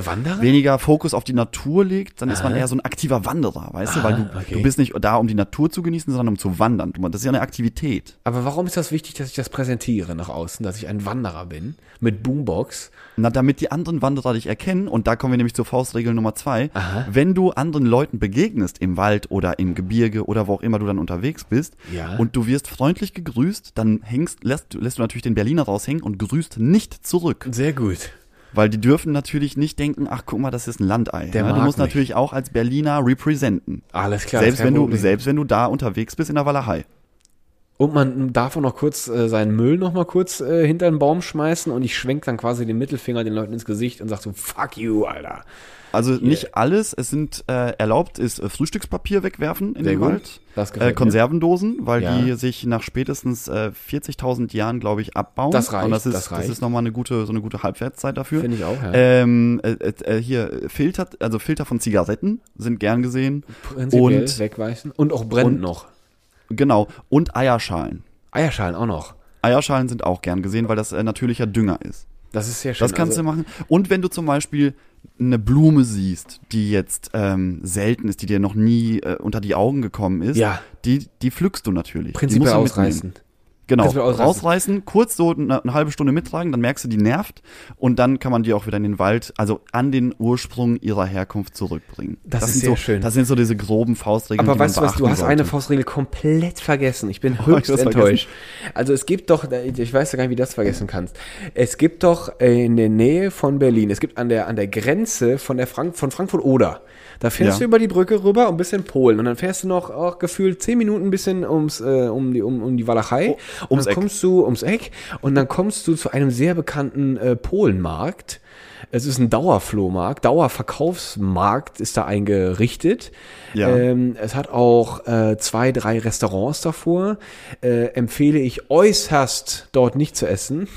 weniger Fokus auf die Natur legt, dann ist man eher so ein aktiver Wanderer, weißt du, weil du, okay. du bist nicht da, um die Natur zu genießen, sondern um zu wandern. Das ist ja eine Aktivität. Aber warum ist das wichtig, dass ich das präsentiere nach außen, dass ich ein Wanderer bin mit Boombox? Na, damit die anderen Wanderer dich erkennen, und da kommen wir nämlich zur Faustregel Nummer zwei, wenn du anderen Leuten begegnest im Wald oder im Gebirge oder wo auch immer du dann unterwegs bist Ja. und du wirst freundlich gegrüßt, dann hängst, lässt, lässt du natürlich den Berliner raushängen und grüßt nicht zurück. Sehr gut. Weil die dürfen natürlich nicht denken, ach guck mal, das ist ein Landei. Der ja, du musst mich. natürlich auch als Berliner representen. Alles klar. selbst wenn du, selbst wenn du da unterwegs bist in der Walachei. Und man darf auch noch kurz äh, seinen Müll noch mal kurz äh, hinter den Baum schmeißen und ich schwenk dann quasi den Mittelfinger den Leuten ins Gesicht und sag so, fuck you, Alter. Also nicht alles, es sind äh, erlaubt, ist äh, Frühstückspapier wegwerfen in Sehr den gut. Wald. Das Äh. Konservendosen, weil Ja. die sich nach spätestens äh, 40.000 Jahren, glaube ich, abbauen. Das reicht, Und das ist, das reicht. ist nochmal eine gute, so eine gute Halbwertszeit dafür. Finde ich auch, ja. Ähm, äh, äh, hier Filter, also Filter von Zigaretten sind gern gesehen. Prinzipiell und wegweichen. Und auch brennt und- noch. Genau und Eierschalen. Eierschalen auch noch. Eierschalen sind auch gern gesehen, weil das äh, natürlicher Dünger ist. Das ist sehr schön. Das kannst also, du machen. Und wenn du zum Beispiel eine Blume siehst, die jetzt ähm, selten ist, die dir noch nie äh, unter die Augen gekommen ist, Ja. die, die pflückst du natürlich. Prinzipiell du mitnehmen. Genau, ausreißen. rausreißen, kurz so eine, eine halbe Stunde mittragen, dann merkst du, die nervt und dann kann man die auch wieder in den Wald, also an den Ursprung ihrer Herkunft zurückbringen. Das ist sind sehr so, schön. Das sind so diese groben Faustregeln, Aber die man weißt du was, du hast sollte. eine Faustregel komplett vergessen. Ich bin [LAUGHS] ich höchst was enttäuscht. Also es gibt doch, ich weiß ja gar nicht, wie du das vergessen kannst. Es gibt doch in der Nähe von Berlin, es gibt an der, an der Grenze von der Frank von Frankfurt Oder, da fährst Ja. du über die Brücke rüber und bist in Polen und dann fährst du noch auch gefühlt zehn Minuten ein bisschen ums, äh, um die, um, um die Walachei. Oh, und ums dann Eck. kommst du ums Eck und dann kommst du zu einem sehr bekannten äh, Polenmarkt. Es ist ein Dauerflohmarkt, Dauerverkaufsmarkt ist da eingerichtet. Ja. Ähm, es hat auch äh, zwei, drei Restaurants davor. Äh, empfehle ich äußerst, dort nicht zu essen.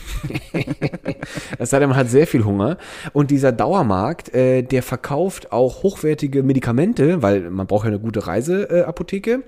[LAUGHS] es sei denn, man hat sehr viel Hunger. Und dieser Dauermarkt, äh, der verkauft auch hochwertige Medikamente, weil man braucht ja eine gute Reiseapotheke. Äh.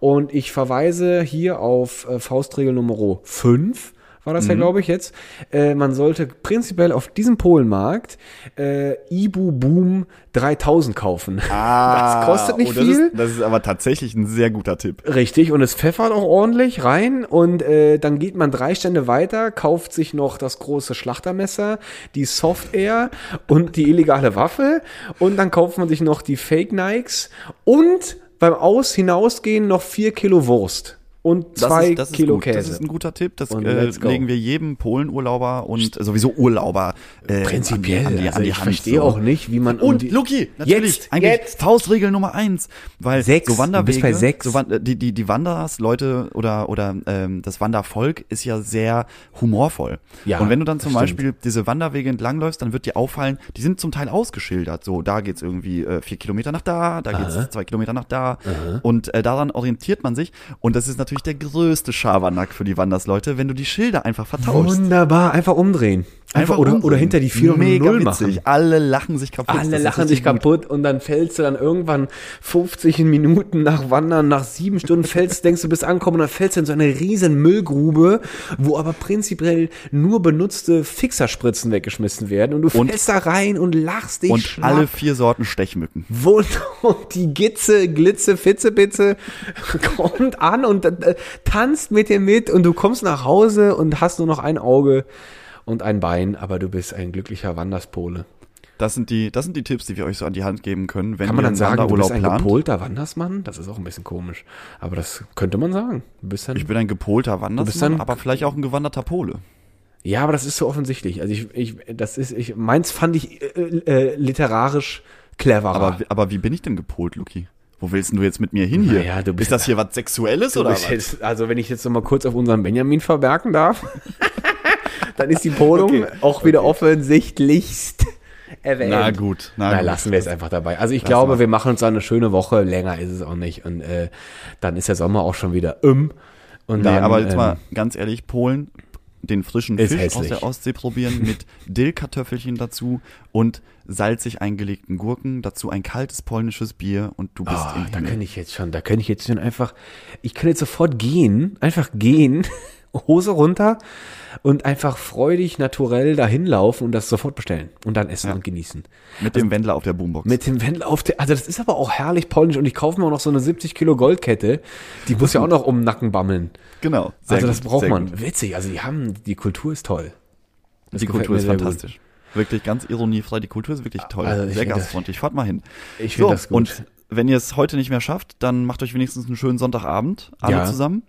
Und ich verweise hier auf äh, Faustregel Nummer 5 war das Mhm. ja, glaube ich, jetzt. Äh, man sollte prinzipiell auf diesem Polenmarkt äh, Ibu Boom 3000 kaufen. [LAUGHS] das kostet nicht oh, das viel. Ist, das ist aber tatsächlich ein sehr guter Tipp. Richtig, und es pfeffert auch ordentlich rein und äh, dann geht man drei Stände weiter, kauft sich noch das große Schlachtermesser, die Soft Air und die illegale Waffe und dann kauft man sich noch die Fake Nikes und beim Aus hinausgehen noch vier Kilo Wurst und zwei ist, Kilo. Käse. Das ist ein guter Tipp. Das äh, legen wir jedem Polenurlauber und sowieso Urlauber äh, Prinzipiell, an die, an die, also an die ich Hand. verstehe auch nicht, wie man um Und die- Luki, natürlich, Jetzt, eigentlich jetzt. Faustregel Nummer eins, weil Sechs, so Wanderwege, du bist bei sechs. So äh, die die die Wanderers, Leute oder oder ähm, das Wandervolk ist ja sehr humorvoll. Ja, und wenn du dann zum das stimmt. Beispiel diese Wanderwege entlangläufst, dann wird dir auffallen, die sind zum Teil ausgeschildert. So, da geht's irgendwie äh, vier Kilometer nach da, da geht's zwei Kilometer nach da und äh, daran orientiert man sich. Und das ist natürlich natürlich der größte Schabernack für die Wandersleute, wenn du die Schilder einfach vertauschst. Wunderbar, einfach umdrehen. Einfach, oder, umdrehen. oder hinter die 4 und Mega 0 witzig. machen. Alle lachen sich kaputt. Alle Das lachen sich gut. kaputt und dann fällst du dann irgendwann 50 Minuten nach Wandern, nach sieben Stunden fällst, denkst du bist angekommen und dann fällst du in so eine riesen Müllgrube, wo aber prinzipiell nur benutzte Fixerspritzen weggeschmissen werden und du Und- fällst da rein und lachst dich Und schlapp. alle vier Sorten Stechmücken. Und [LAUGHS] die Gitze, Glitze, Fitzebitze [LAUGHS] kommt an und äh, tanzt mit dir mit und du kommst nach Hause und hast nur noch ein Auge und ein Bein, aber du bist ein glücklicher Wanderspole. Das sind die, das sind die Tipps, die wir euch so an die Hand geben können, wenn Kann man ihr dann sagen, du bist ein plant. gepolter Wandersmann? Das ist auch ein bisschen komisch. Aber das könnte man sagen. Dann, Ich bin ein gepolter Wandersmann, aber vielleicht auch ein gewanderter Pole. ja, aber das ist so offensichtlich. Also ich, ich, das ist, ich, meins fand ich äh, äh, literarisch cleverer. Aber, aber wie bin ich denn gepolt, Luki? Wo willst du jetzt mit mir hin hier? Naja, du bist- ist das hier was Sexuelles oder was? jetzt, also wenn ich jetzt noch mal kurz auf unseren Benjamin verbergen darf, [LAUGHS] dann ist die Polung Okay, auch wieder offensichtlichst erwähnt. Na gut, na, Na, gut. lassen wir es einfach dabei. Also ich glaube, mal. wir machen uns eine schöne Woche. Länger ist es auch nicht. Und äh, dann ist der Sommer auch schon wieder um. Und Nee, dann, aber jetzt ähm, mal ganz ehrlich, Polen, den frischen Ist Fisch aus hässlich. der Ostsee probieren mit [LAUGHS] Dillkartoffelchen dazu und salzig eingelegten Gurken, dazu ein kaltes polnisches Bier und du bist Ah, im da kann ich jetzt schon, da kann ich jetzt schon einfach, ich kann jetzt sofort gehen, einfach gehen, Hose runter und einfach freudig, naturell dahin laufen und das sofort bestellen und dann essen Ja. und genießen. Mit dem Wendler auf der Boombox. Mit dem Wendler auf der, also das ist aber auch herrlich polnisch und ich kaufe mir auch noch so eine 70 Kilo Goldkette, die muss ja auch noch um den Nacken bammeln. genau. sehr also gut, das braucht sehr man. gut. Witzig, also die haben, die Kultur ist toll. Das Die Kultur ist sehr gut. fantastisch. Wirklich ganz ironiefrei. Die Kultur ist wirklich toll. Also Sehr gastfreundlich. Fahrt mal hin. Ich finde das gut. Und wenn ihr es heute nicht mehr schafft, dann macht euch wenigstens einen schönen Sonntagabend. Alle Ja. zusammen.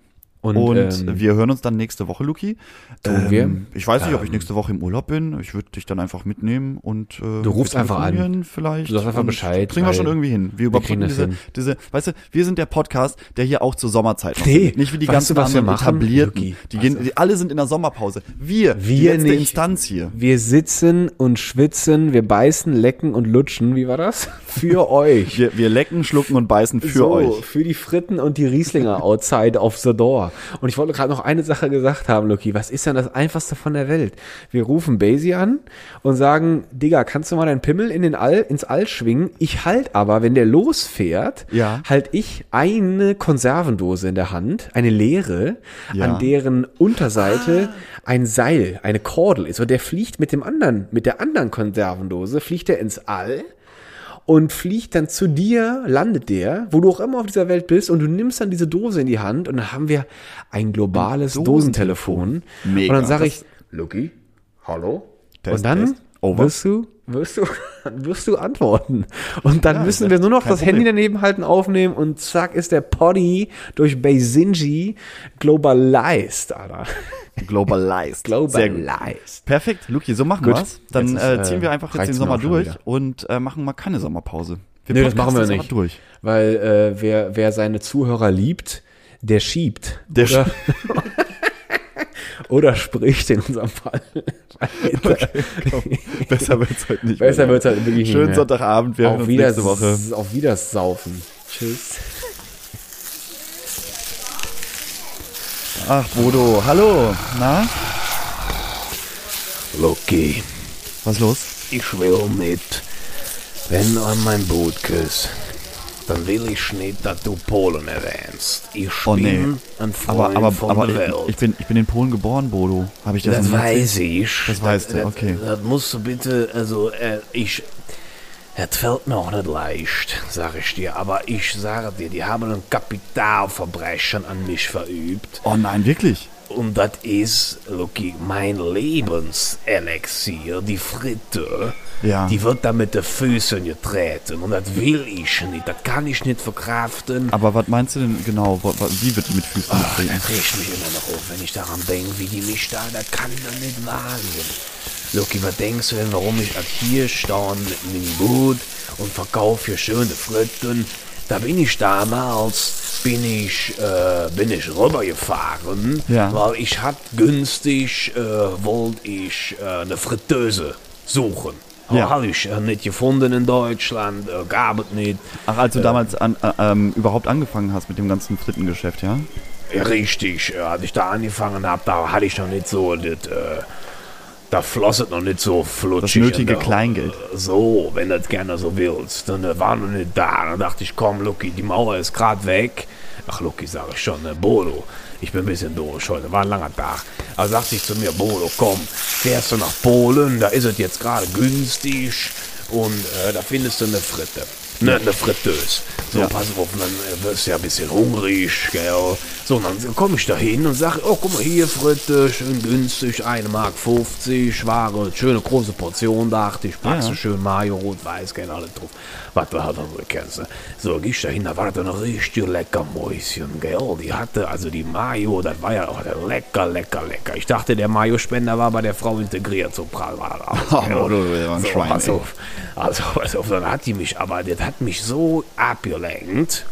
Und, Und, ähm, wir hören uns dann nächste Woche, Luki. Ähm, Tun wir. Ich weiß nicht, ob ich Ähm, nächste Woche im Urlaub bin. Ich würde dich dann einfach mitnehmen und äh, Du rufst einfach an. Vielleicht. Du sagst einfach Bescheid, Kriegen wir schon irgendwie hin. Wir überbrücken das diese, hin. diese, weißt du, wir sind der Podcast, der hier auch zur Sommerzeit noch Nee. Nicht wie die ganzen du, anderen machen, etablierten. Luki? Die gehen, die, alle sind in der Sommerpause. Wir, die Wir letzte nicht. Instanz hier. Wir sitzen und schwitzen, wir beißen, lecken und lutschen. Wie war das? Für [LAUGHS] euch. Wir, wir lecken, schlucken und beißen für so, euch. Für die Fritten und die Rieslinger outside of the door. Und ich wollte gerade noch eine Sache gesagt haben, Luki. Was ist denn das einfachste von der Welt? Wir rufen Basie an und sagen, Digga, kannst du mal deinen Pimmel in den All, ins All schwingen? Ich halt aber, wenn der losfährt, Ja. halt ich eine Konservendose in der Hand, eine leere, Ja. an deren Unterseite ein Seil, eine Kordel ist. Und der fliegt mit dem anderen, mit der anderen Konservendose, fliegt er ins All und fliegt dann zu dir, landet der, wo du auch immer auf dieser Welt bist, und du nimmst dann diese Dose in die Hand und dann haben wir ein globales Ein Dosentelefon. Mega. Und dann sage ich, Lucky, hallo? Test, und dann Test. Over. wirst du, wirst du, [LAUGHS] wirst du antworten. Und dann Ja, müssen wir nur noch das Handy Problem. daneben halten, aufnehmen und zack ist der Poddy durch Beisinji globalized, Alter. [LAUGHS] Globalized. Globalized. Perfekt, Luki, so machen Gut. wir's. Dann ist, äh, ziehen äh, wir einfach jetzt den Sommer durch wieder. und äh, machen mal keine Sommerpause. Wir Nee, das machen wir nicht. durch. Weil äh, wer, wer seine Zuhörer liebt, der schiebt. Der oder, [LAUGHS] oder spricht in unserem Fall. [LAUGHS] Besser wird's heute nicht. Besser mehr. wird's halt wirklich nicht Schönen mehr. Sonntagabend, wir hören auf, uns wieder, nächste Woche. auf Wiedersaufen. Tschüss. Ach, Bodo, hallo. Na, Loki, was ist los? ich will nicht, wenn du an mein Boot küsst, dann will ich nicht, dass du Polen erwähnst. Ich Oh, nee. bin ein Freund Aber, aber, von aber der ich, Welt. ich, bin, ich bin in Polen geboren, Bodo. Habe ich das, Das weiß ich. Das weißt du, okay. Das, musst du bitte, also äh, ich, es fällt mir auch nicht leicht, sage ich dir. Aber ich sage dir, die haben ein Kapitalverbrechen an mich verübt. Oh nein, wirklich? Und das ist, Lucky, mein Lebenselixier, die Fritte. Ja. Die wird da mit den Füßen getreten. Und das will ich nicht. Das kann ich nicht verkraften. Aber was meinst du denn genau? Wie wird die mit Füßen Ach, getreten? das riecht mich immer noch auf, wenn ich daran denke, wie die mich da, das kann ich doch nicht wagen. Lucky, was denkst du denn, warum ich hier stehe mit meinem Boot und verkaufe hier schöne Fritten? Da bin ich damals, bin ich, äh, bin ich rübergefahren, Ja. weil ich hat günstig, äh, wollte ich äh, eine Fritteuse suchen. Ja. Habe ich äh, nicht gefunden in Deutschland, äh, gab es nicht. Ach, als du damals an, äh, ähm, überhaupt angefangen hast mit dem ganzen Frittengeschäft, ja? Ja, richtig. Äh, Als ich da angefangen habe, da hatte ich noch nicht so das, äh, da floss es noch nicht so flutschig. Das nötige da- Kleingeld. So, wenn du das gerne so willst. Dann äh, war noch nicht da. Dann dachte ich, komm, Lucky, die Mauer ist gerade weg. Ach, Lucky, sage ich schon, ne, Bodo. Ich bin ein bisschen durch heute, war ein langer Tag. Also sagte ich zu mir, Bodo, komm, fährst du nach Polen, da ist es jetzt gerade günstig und äh, da findest du eine Fritte. Ne, eine Fritteuse. So, Ja. pass auf, dann äh, wirst du ja ein bisschen hungrig, gell. So, dann komme ich da hin und sage, oh, guck mal hier, Fritte, schön günstig, 1 Mark 50, Ware, schöne große Portion, dachte ich, packst Ja. du schön Mayo, rot, weiß, gerne alle drauf. Was du halt so kennst. ne? So, gehst da hin, da war das ein richtig lecker Mäuschen, gell. Die hatte, also die Mayo, das war ja oh, lecker, lecker, lecker. Ich dachte, der Mayo-Spender war bei der Frau integriert, so prall war das alles, Oh, gell. du bist ein so, Schwein, pass ey. auf. Also, pass auf, dann hat die mich, aber das hat mich so abgelenkt.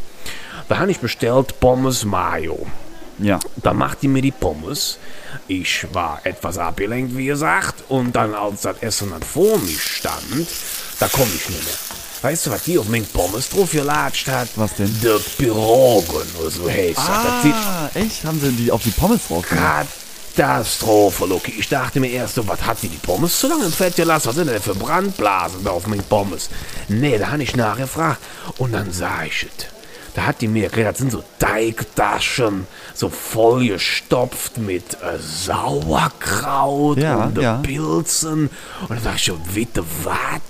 Da habe ich bestellt Pommes Mayo. Ja. Da macht die mir die Pommes. Ich war etwas abgelenkt, wie gesagt. Und dann, als das Essen dann vor mir stand, da komme ich nicht mehr. Weißt du, was die auf meinen Pommes drauf gelatscht hat? Was denn? Der Pirogen, oder so heißt das. Das Ah, echt? Haben sie die auf die Pommes drauf gemacht? Katastrophe, Loki. Ich dachte mir erst so, was hat die die Pommes so lange im Fett gelassen? Was sind denn für Brandblasen da auf meinen Pommes? Nee, da habe ich nachgefragt. Und dann sah ich es. Da hat die mir erklärt, das sind so Teigtaschen, so vollgestopft mit äh, Sauerkraut Ja, und äh, ja. Pilzen. Und dann dachte ich schon, bitte, was?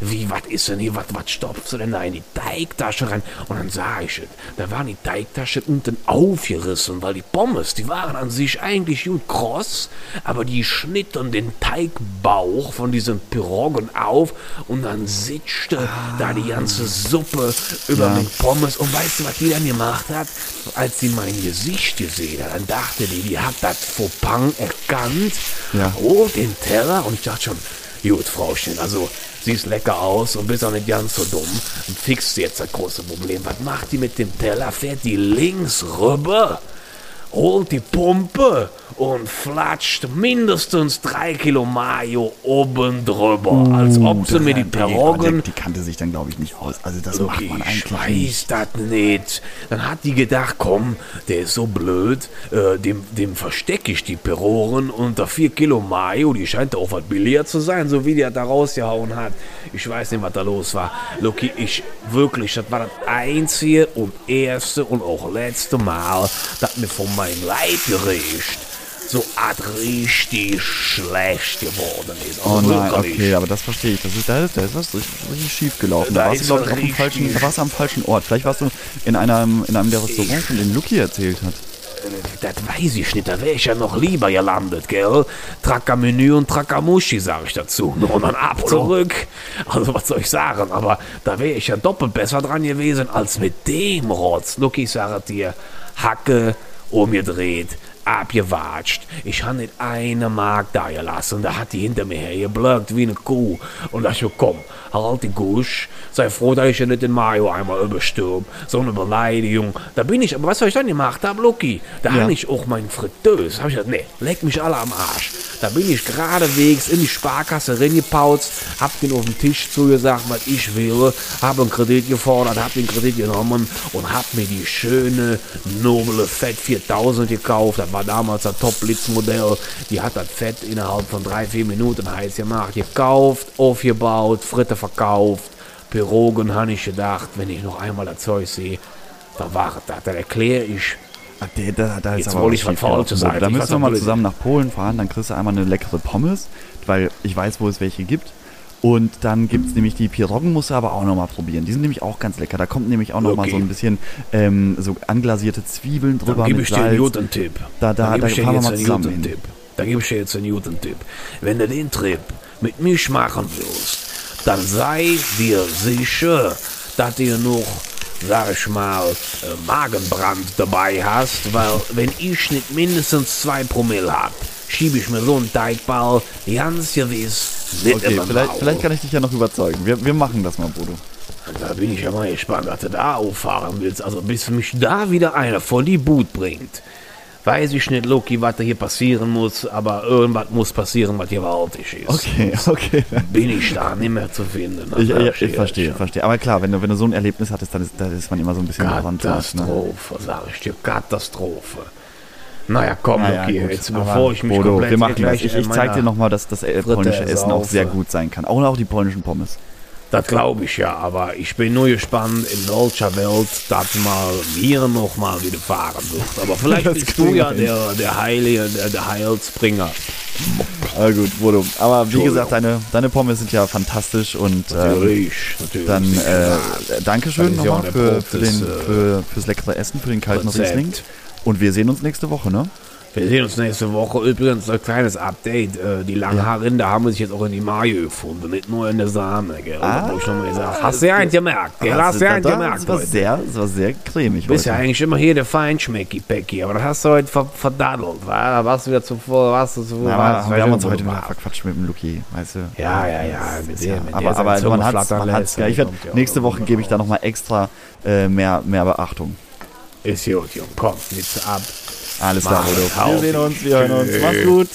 Wie, was ist denn hier, was, was stopfst du denn da in die Teigtasche rein? Und dann sah ich es, da waren die Teigtaschen unten aufgerissen, weil die Pommes, die waren an sich eigentlich gut kross, aber die schnitten den Teigbauch von diesem Piroggen auf und dann sitchte da die ganze Suppe über Ja. mit Pommes. Und weißt du, was die dann gemacht hat? Als sie mein Gesicht gesehen hat, dann dachte die, die hat das Fauxpas erkannt, Ja. holt den Teller und ich dachte schon, gut, Frauchen, also siehst lecker aus und bist auch nicht ganz so dumm. Und fixst jetzt das große Problem. Was macht die mit dem Teller? Fährt die links rüber, holt die Pumpe und flatscht mindestens drei Kilo Mayo oben drüber. als ob sie mir die Peroggen Die, kannte sich dann, glaube ich, nicht aus. Also das macht man ich eigentlich weiß nicht. das nicht. Dann hat die gedacht, komm, der ist so blöd, äh, dem, dem verstecke ich die Peroren unter 4 Kilo Mayo. Die scheint auch was billiger zu sein, so wie die das da rausgehauen hat. Ich weiß nicht, was da los war. Loki, ich wirklich, das war das einzige und erste und auch letzte Mal, das mir von meinem Leib gerecht so art richtig schlecht geworden ist. Also Oh nein, okay, aber das verstehe ich. Das ist, da ist, da ist was richtig, richtig schief gelaufen. Da Da warst ist du, glaube ich, was auf dem falschen, da warst du am falschen Ort. Vielleicht warst du in einem, in einem der Restaurants, von denen Lucky erzählt hat. Das weiß ich nicht, da wäre ich ja noch lieber gelandet, gell? Tracker-Menü und Tracker-Muschi, sage ich dazu. Und dann ab zurück. Also, was soll ich sagen? Aber da wäre ich ja doppelt besser dran gewesen als mit dem Rotz. Look, ich sage dir, Hacke umgedreht, abgewatscht. Ich habe nicht eine Mark da gelassen. Da hat die hinter mir her geblöckt wie eine Kuh. Und da ich, komm, halt die Gusch. Sei froh, dass ich ja nicht den Mayo einmal überstirb. So eine Beleidigung. Da bin ich, aber was soll ich dann gemacht haben, Lucky? Da Ja. habe ich auch mein Fritteuse. Hab ich gesagt, nee, leck mich alle am Arsch. Da bin ich geradewegs in die Sparkasse reingepauzt, hab den auf den Tisch zugesagt, was ich will, hab einen Kredit gefordert, hab den Kredit genommen und hab mir die schöne, noble Fett 4000 gekauft. Das war damals das Top-Blitz-Modell. Die hat das Fett innerhalb von drei, vier Minuten heiß gemacht. Gekauft, aufgebaut, Fritte verkauft. Pirogen habe ich gedacht, wenn ich noch einmal das Zeug sehe, dann war das. Dann erkläre ich, Ah, der, da, da ist Jetzt wollte ich was schief gelaufen. Falsches sagen. Da müssen wir mal zusammen nach Polen fahren, dann kriegst du einmal eine leckere Pommes, weil ich weiß, wo es welche gibt. Und dann gibt es nämlich die Piroggen, musst du aber auch nochmal probieren. Die sind nämlich auch ganz lecker. Da kommt nämlich auch nochmal Okay. so ein bisschen ähm, so anglasierte Zwiebeln drüber Dann gebe ich dir einen guten Tipp. Da- da- da ich dir fahren wir mal einen zusammen hin. Tipp. Da gebe ich dir jetzt einen guten Tipp. Wenn du den Trip mit mich machen willst, dann sei dir sicher, dass du noch, sag ich mal, äh, Magenbrand dabei hast, weil wenn ich nicht mindestens zwei Promille hab, schiebe ich mir so einen Teigball ganz gewiss nicht Okay, vielleicht, vielleicht kann ich dich ja noch überzeugen. Wir, wir machen das mal, Bodo. Da bin ich ja mal gespannt, was du da auffahren willst. Also bis mich da wieder einer vor die Boot bringt. Weiß ich nicht, Loki, was da hier passieren muss, aber irgendwas muss passieren, was gewaltig ist. Okay, [LAUGHS] okay. Bin ich da nicht mehr zu finden. Ich, ich, ich verstehe, verstehe. Aber klar, wenn du, wenn du so ein Erlebnis hattest, dann ist, dann ist man immer so ein bisschen. Ne? Katastrophe, sag ich dir, Katastrophe. Naja, komm, Naja, Loki, gut. jetzt Aber bevor ich mich Bodo, komplett wir machen hier gleich Ich, ich zeig dir nochmal, dass das äh, polnische Essen auch sehr gut sein kann. Auch, auch die polnischen Pommes. Das glaube ich ja, aber ich bin nur gespannt, in welcher Welt das mal hier noch mal wieder fahren wird. Aber vielleicht [LAUGHS] Das bist du ja hin. der, der Heilige, der, der Heilsbringer. Ah, gut, Bodo. Aber wie gesagt, deine, deine Pommes sind ja fantastisch und ähm, Natürlich, natürlich. dann äh, Dankeschön nochmal für, für, den, äh, für, fürs leckere Essen, für den kalten. Riesling. Und wir sehen uns nächste Woche, ne? Wir sehen uns nächste Woche. Übrigens, ein kleines Update. Äh, Die Langhaarrinder haben sich jetzt auch in die Mayo gefunden, nicht nur in der Sahne. Gell? Ah, ich noch mal gesagt. Hast du ja einen gemerkt? Gell? Hast du ja einen das, gemerkt war heute? sehr, das war sehr cremig Du bist ja eigentlich immer hier der Feinschmecki-Pecki, aber das hast du heute ver verdaddelt, wa? Da warst du wieder zuvor, warst du zuvor. Ja, warst, wir haben uns heute wieder warst. verquatscht mit dem Luki, weißt du? Ja, ja, ja, mit dem, mit aber der aber man hat's, lässt, ja, ich werd, nächste Woche gebe ich da nochmal extra äh, mehr, mehr Beachtung. Ist gut, Junge, komm, jetzt ab. Alles klar, Bodo. Wir sehen uns, wir hören uns. Mach's gut.